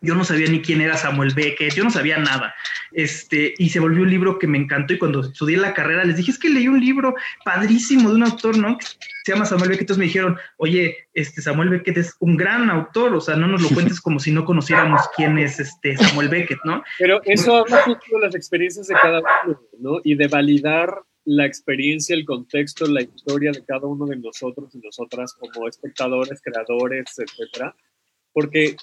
yo no sabía ni quién era Samuel Beckett, yo no sabía nada. Este, y se volvió un libro que me encantó y cuando estudié la carrera les dije, es que leí un libro padrísimo de un autor, ¿no? Se llama Samuel Beckett, entonces me dijeron, oye, este Samuel Beckett es un gran autor, o sea, no nos lo cuentes como si no conociéramos quién es este Samuel Beckett, ¿no? Pero eso habla justo de las experiencias de cada uno, ¿no? Y de validar la experiencia, el contexto, la historia de cada uno de nosotros y nosotras como espectadores, creadores, etcétera. Porque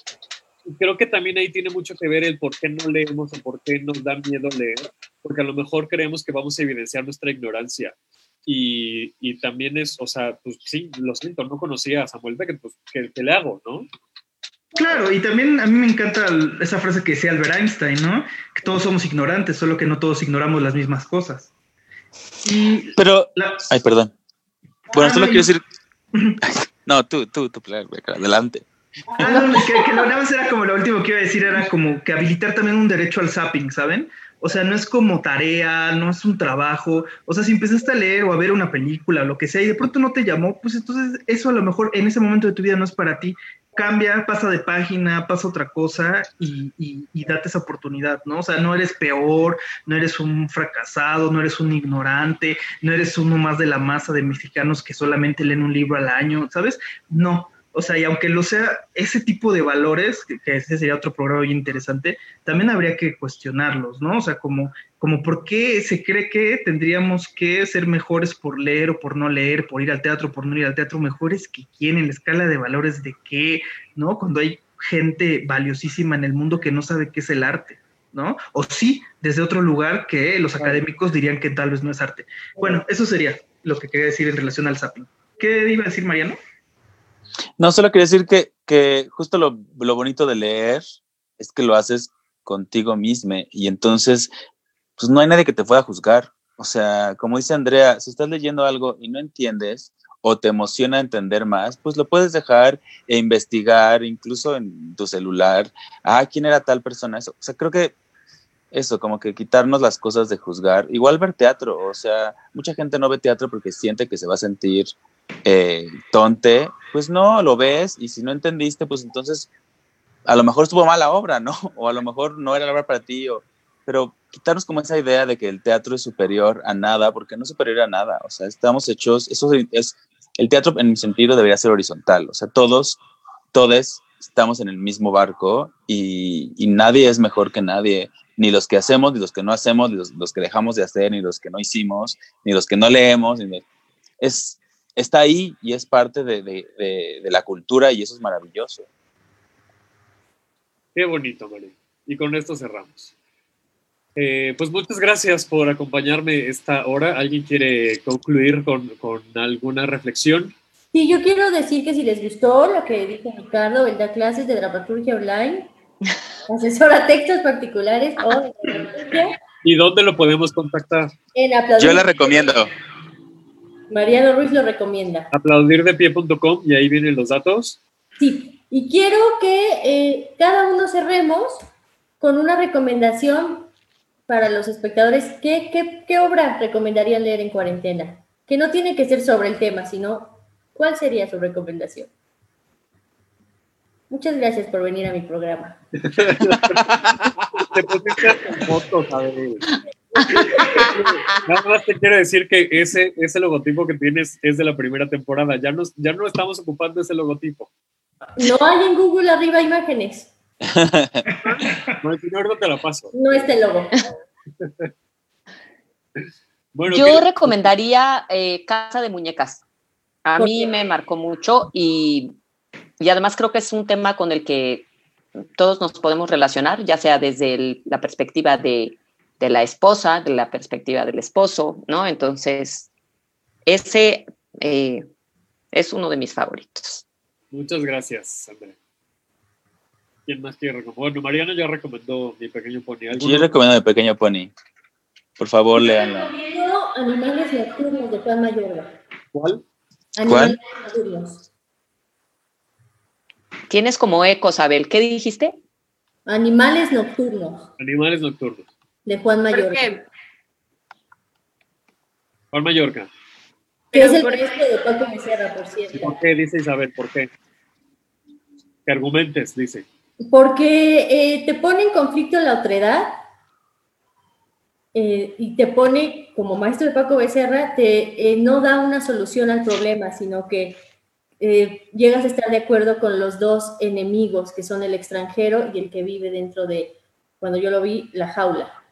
creo que también ahí tiene mucho que ver el por qué no leemos o por qué nos da miedo leer, porque a lo mejor creemos que vamos a evidenciar nuestra ignorancia. Y, y también es, o sea, pues sí, lo siento, no conocía a Samuel Beckett, pues, ¿qué, qué le hago, no? Claro, y también a mí me encanta esa frase que decía Albert Einstein, ¿no? Que todos somos ignorantes, solo que no todos ignoramos las mismas cosas. Y Pero, la... ay, perdón. Bueno, ah, solo no, quiero decir... no, tú, tú, tú, adelante. Ah, no, que, que no, nada más era como lo último que iba a decir, era como que habilitar también un derecho al zapping, ¿saben? O sea, no es como tarea, no es un trabajo. O sea, si empezaste a leer o a ver una película o lo que sea y de pronto no te llamó, pues entonces eso a lo mejor en ese momento de tu vida no es para ti. Cambia, pasa de página, pasa otra cosa y, y, y date esa oportunidad, ¿no? O sea, no eres peor, no eres un fracasado, no eres un ignorante, no eres uno más de la masa de mexicanos que solamente leen un libro al año, ¿sabes? No, o sea, y aunque lo sea, ese tipo de valores, que, que, ese sería otro programa muy interesante, también habría que cuestionarlos, ¿no? O sea, como, como por qué se cree que tendríamos que ser mejores por leer o por no leer, por ir al teatro, por no ir al teatro, mejores que quién, en la escala de valores de qué, ¿no? Cuando hay gente valiosísima en el mundo que no sabe qué es el arte. ¿no? O sí, desde otro lugar que los académicos dirían que tal vez no es arte. Bueno, eso sería lo que quería decir en relación al zapping. ¿Qué iba a decir Mariano? No, solo quería decir que, que justo lo, lo, bonito de leer es que lo haces contigo mismo y entonces pues no hay nadie que te pueda juzgar. O sea, como dice Andrea, si estás leyendo algo y no entiendes o te emociona entender más, pues lo puedes dejar e investigar, incluso en tu celular. Ah, ¿quién era tal persona? Eso. O sea, creo que eso, como que quitarnos las cosas de juzgar. Igual ver teatro, o sea, mucha gente no ve teatro porque siente que se va a sentir eh, tonte. Pues no, lo ves y si no entendiste, pues entonces a lo mejor estuvo mala obra, ¿no? O a lo mejor no era la obra para ti, o, pero quitarnos como esa idea de que el teatro es superior a nada, porque no es superior a nada, o sea, estamos hechos, eso es, el teatro en mi sentido debería ser horizontal, o sea, todos, todos estamos en el mismo barco y, y nadie es mejor que nadie, ni los que hacemos, ni los que no hacemos, ni los, que dejamos de hacer, ni los que no hicimos, ni los que no leemos, es, está ahí y es parte de, de, de la cultura y eso es maravilloso. Qué bonito, María. Y con esto cerramos. Eh, pues muchas gracias por acompañarme esta hora. ¿Alguien quiere concluir con, con, alguna reflexión? Sí, yo quiero decir que si les gustó lo que dijo Ricardo, el da clases de dramaturgia online, asesora textos particulares o ¿Y dónde lo podemos contactar? En Yo le recomiendo. Mariano Ruiz lo recomienda. Aplaudirdepie.com y ahí vienen los datos. Sí, y quiero que eh, cada uno cerremos con una recomendación para los espectadores. ¿Qué, qué, obra recomendarían leer en cuarentena? Que no tiene que ser sobre el tema, sino ¿cuál sería su recomendación? Muchas gracias por venir a mi programa. te pusiste fotos, a ver. Nada más te quiero decir que ese, ese logotipo que tienes es de la primera temporada. Ya, nos, ya no estamos ocupando ese logotipo. No hay en Google arriba imágenes. no, si no, te la paso. No este logo. Yo recomendaría eh, Casa de Muñecas. A mí me marcó mucho y, y, además creo que es un tema con el que todos nos podemos relacionar, ya sea desde la perspectiva de, de, la esposa, de la perspectiva del esposo, ¿no? Entonces, ese eh, es uno de mis favoritos. Muchas gracias, André. ¿Quién más quiere recomendar? Bueno, Mariana ya recomendó Mi Pequeño Pony. Yo recomiendo Mi Pequeño Pony. Por favor, léanla. Animales Nocturnos de Juan Mayorga. ¿Cuál? Animales Nocturnos. Tienes como eco, Abel. ¿Qué dijiste? Animales Nocturnos. Animales Nocturnos. De Juan Mayorga. qué? Juan Mayorga. Que es el maestro de Paco Becerra, por cierto. ¿Por qué? Dice Isabel, ¿por qué? Que argumentes, dice. Porque eh, te pone en conflicto la otredad eh, y te pone, como maestro de Paco Becerra, te eh, no da una solución al problema, sino que llegas a estar de acuerdo con los dos enemigos, que son el extranjero y el que vive dentro de, cuando yo lo vi, la jaula.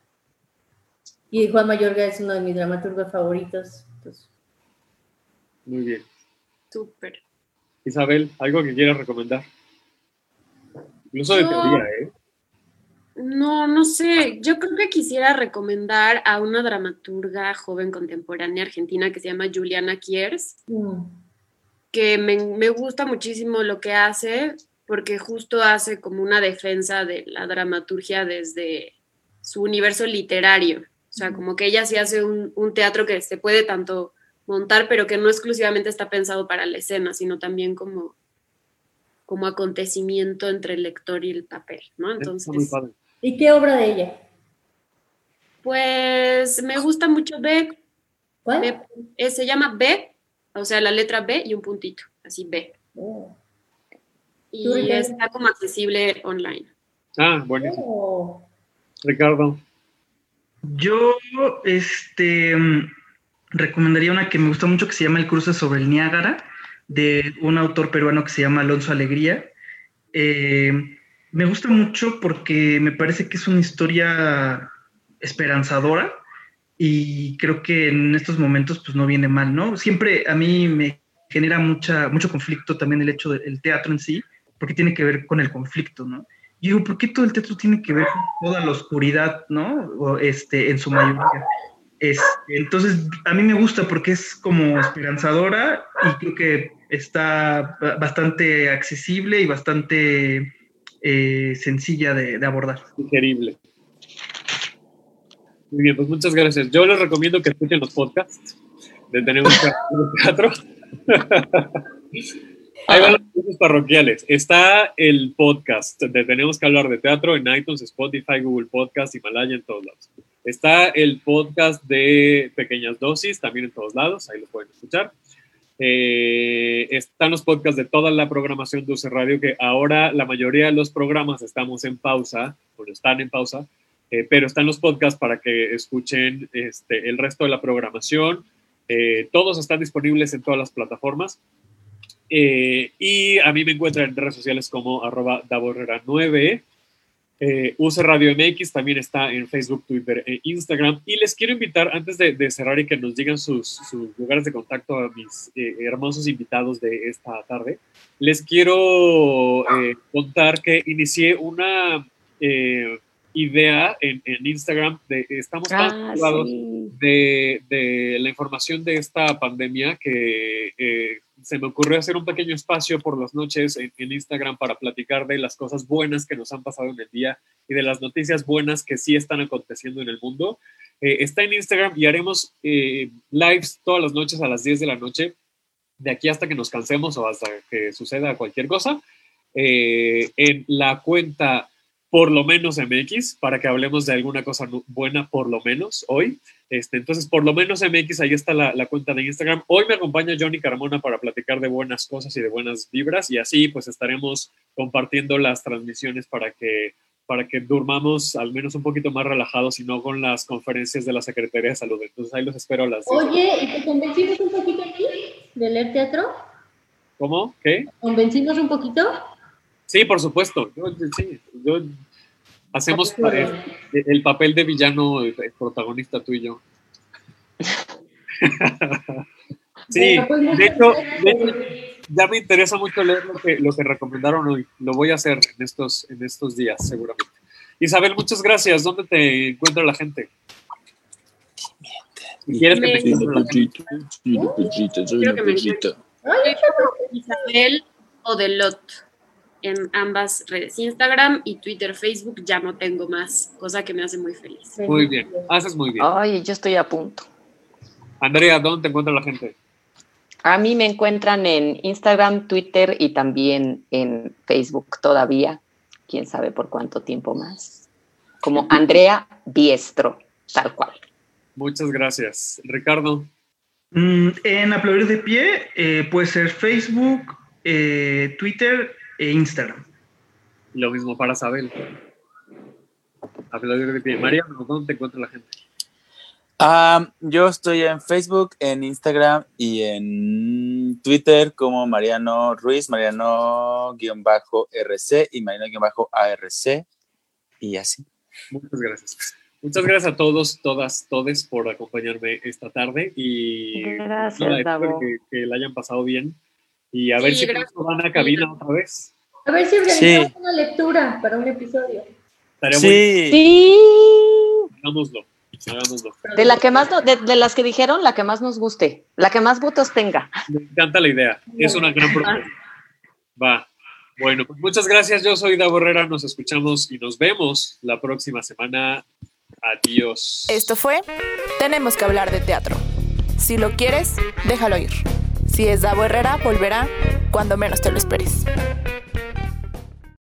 Y Juan Mayorga es uno de mis dramaturgos favoritos. Muy bien. Súper. Isabel, ¿algo que quieras recomendar? Incluso de teoría, ¿eh? No, no sé. Yo creo que quisiera recomendar a una dramaturga joven contemporánea argentina que se llama Juliana Kiers, mm. que me, me, gusta muchísimo lo que hace, porque justo hace como una defensa de la dramaturgia desde su universo literario. O sea, como que ella sí hace un, un teatro que se puede tanto montar, pero que no exclusivamente está pensado para la escena, sino también como, como acontecimiento entre el lector y el papel, ¿no? Entonces. ¿Y qué obra de ella? Pues me gusta mucho B. ¿Cuál? Eh, se llama B, o sea, la letra B y un puntito, así B. Oh. Y está como accesible online. Ah, buenísimo. Oh. Ricardo. Yo, este, recomendaría una que me gusta mucho que se llama El cruce sobre el Niágara, de un autor peruano que se llama Alonso Alegría. Eh, me gusta mucho porque me parece que es una historia esperanzadora y creo que en estos momentos pues no viene mal, ¿no? Siempre a mí me genera mucha, mucho conflicto también el hecho del teatro en sí, porque tiene que ver con el conflicto, ¿no? Y digo, ¿por qué todo el teatro tiene que ver con toda la oscuridad, ¿no? Este, en su mayoría entonces, a mí me gusta porque es como esperanzadora y creo que está bastante accesible y bastante eh, sencilla de, abordar. Increíble. Muy bien, pues muchas gracias. Yo les recomiendo que escuchen los podcasts de Tenemos teatro. Van los anuncios parroquiales. Está el podcast de Tenemos que hablar de teatro en iTunes, Spotify, Google Podcast, Himalaya, en todos lados. Está el podcast de Pequeñas Dosis, también en todos lados, ahí lo pueden escuchar. Eh, están los podcasts de toda la programación de UC Radio, que ahora la mayoría de los programas estamos en pausa, o están en pausa, eh, pero están los podcasts para que escuchen este, el resto de la programación. Eh, todos están disponibles en todas las plataformas. Eh, y a mí me encuentran en redes sociales como arroba daborrera9. Eh, UC Radio MX también está en Facebook, Twitter e Instagram. Y les quiero invitar, antes de, de cerrar y que nos digan sus, sus, lugares de contacto a mis eh, hermosos invitados de esta tarde, les quiero eh, contar que inicié una eh, idea en, en, Instagram. De, estamos tan Ah, sí. de, de la información de esta pandemia que se me ocurrió hacer un pequeño espacio por las noches en, Instagram para platicar de las cosas buenas que nos han pasado en el día y de las noticias buenas que sí están aconteciendo en el mundo. Eh, está en Instagram y haremos eh, lives todas las noches a las 10 de la noche, de aquí hasta que nos cansemos o hasta que suceda cualquier cosa, eh, en la cuenta por lo menos MX, para que hablemos de alguna cosa buena por lo menos hoy. Este, entonces, por lo menos MX, ahí está la, la, cuenta de Instagram. Hoy me acompaña Johnny Carmona para platicar de buenas cosas y de buenas vibras y así pues estaremos compartiendo las transmisiones para que, para que durmamos al menos un poquito más relajados y no con las conferencias de la Secretaría de Salud. Entonces ahí los espero a las 10. Oye, ¿y te convencimos un poquito aquí de leer teatro? ¿Cómo? ¿Qué? ¿Convencimos un poquito? Sí, por supuesto. Yo, sí, yo hacemos el, el, papel de villano, el, el protagonista tú y yo. sí, pues, de hecho, de hecho, ya me interesa mucho leer lo que, lo que recomendaron hoy. Lo voy a hacer en estos, en estos días, seguramente. Isabel, muchas gracias. ¿Dónde te encuentra la gente? ¿Quieres que te encuentre la gente? Isabel Odelot en ambas redes, Instagram y Twitter, Facebook, ya no tengo más, cosa que me hace muy feliz. Muy bien, haces muy bien. Ay, yo estoy a punto. Andrea, ¿dónde te encuentra la gente? A mí me encuentran en Instagram, Twitter y también en Facebook todavía, quién sabe por cuánto tiempo más, como Andrea Biestro, tal cual. Muchas gracias. Ricardo. Mm, en Aplaudir de Pie eh, puede ser Facebook, eh, Twitter e Instagram. Lo mismo para Sabel. María, ¿dónde te encuentra la gente? Um, yo estoy en Facebook, en Instagram y en Twitter como Mariano Ruiz, Mariano-RC y Mariano-ARC y así. Muchas gracias. Muchas gracias a todos, todas, todes por acompañarme esta tarde y gracias, espero que, que la hayan pasado bien. Y a ver sí, si van a cabina otra vez. A ver si organizamos sí. una lectura para un episodio. Estaría sí. sí. Hagámoslo. Hagámoslo. De, la que más, de, de, las que dijeron, la que más nos guste, la que más votos tenga. Me encanta la idea. Es una gran propuesta. Va. Bueno, pues muchas gracias. Yo soy Davo Herrera. Nos escuchamos y nos vemos la próxima semana. Adiós. Esto fue Tenemos que hablar de teatro. Si lo quieres, déjalo ir. Si es Davo Herrera, volverá cuando menos te lo esperes.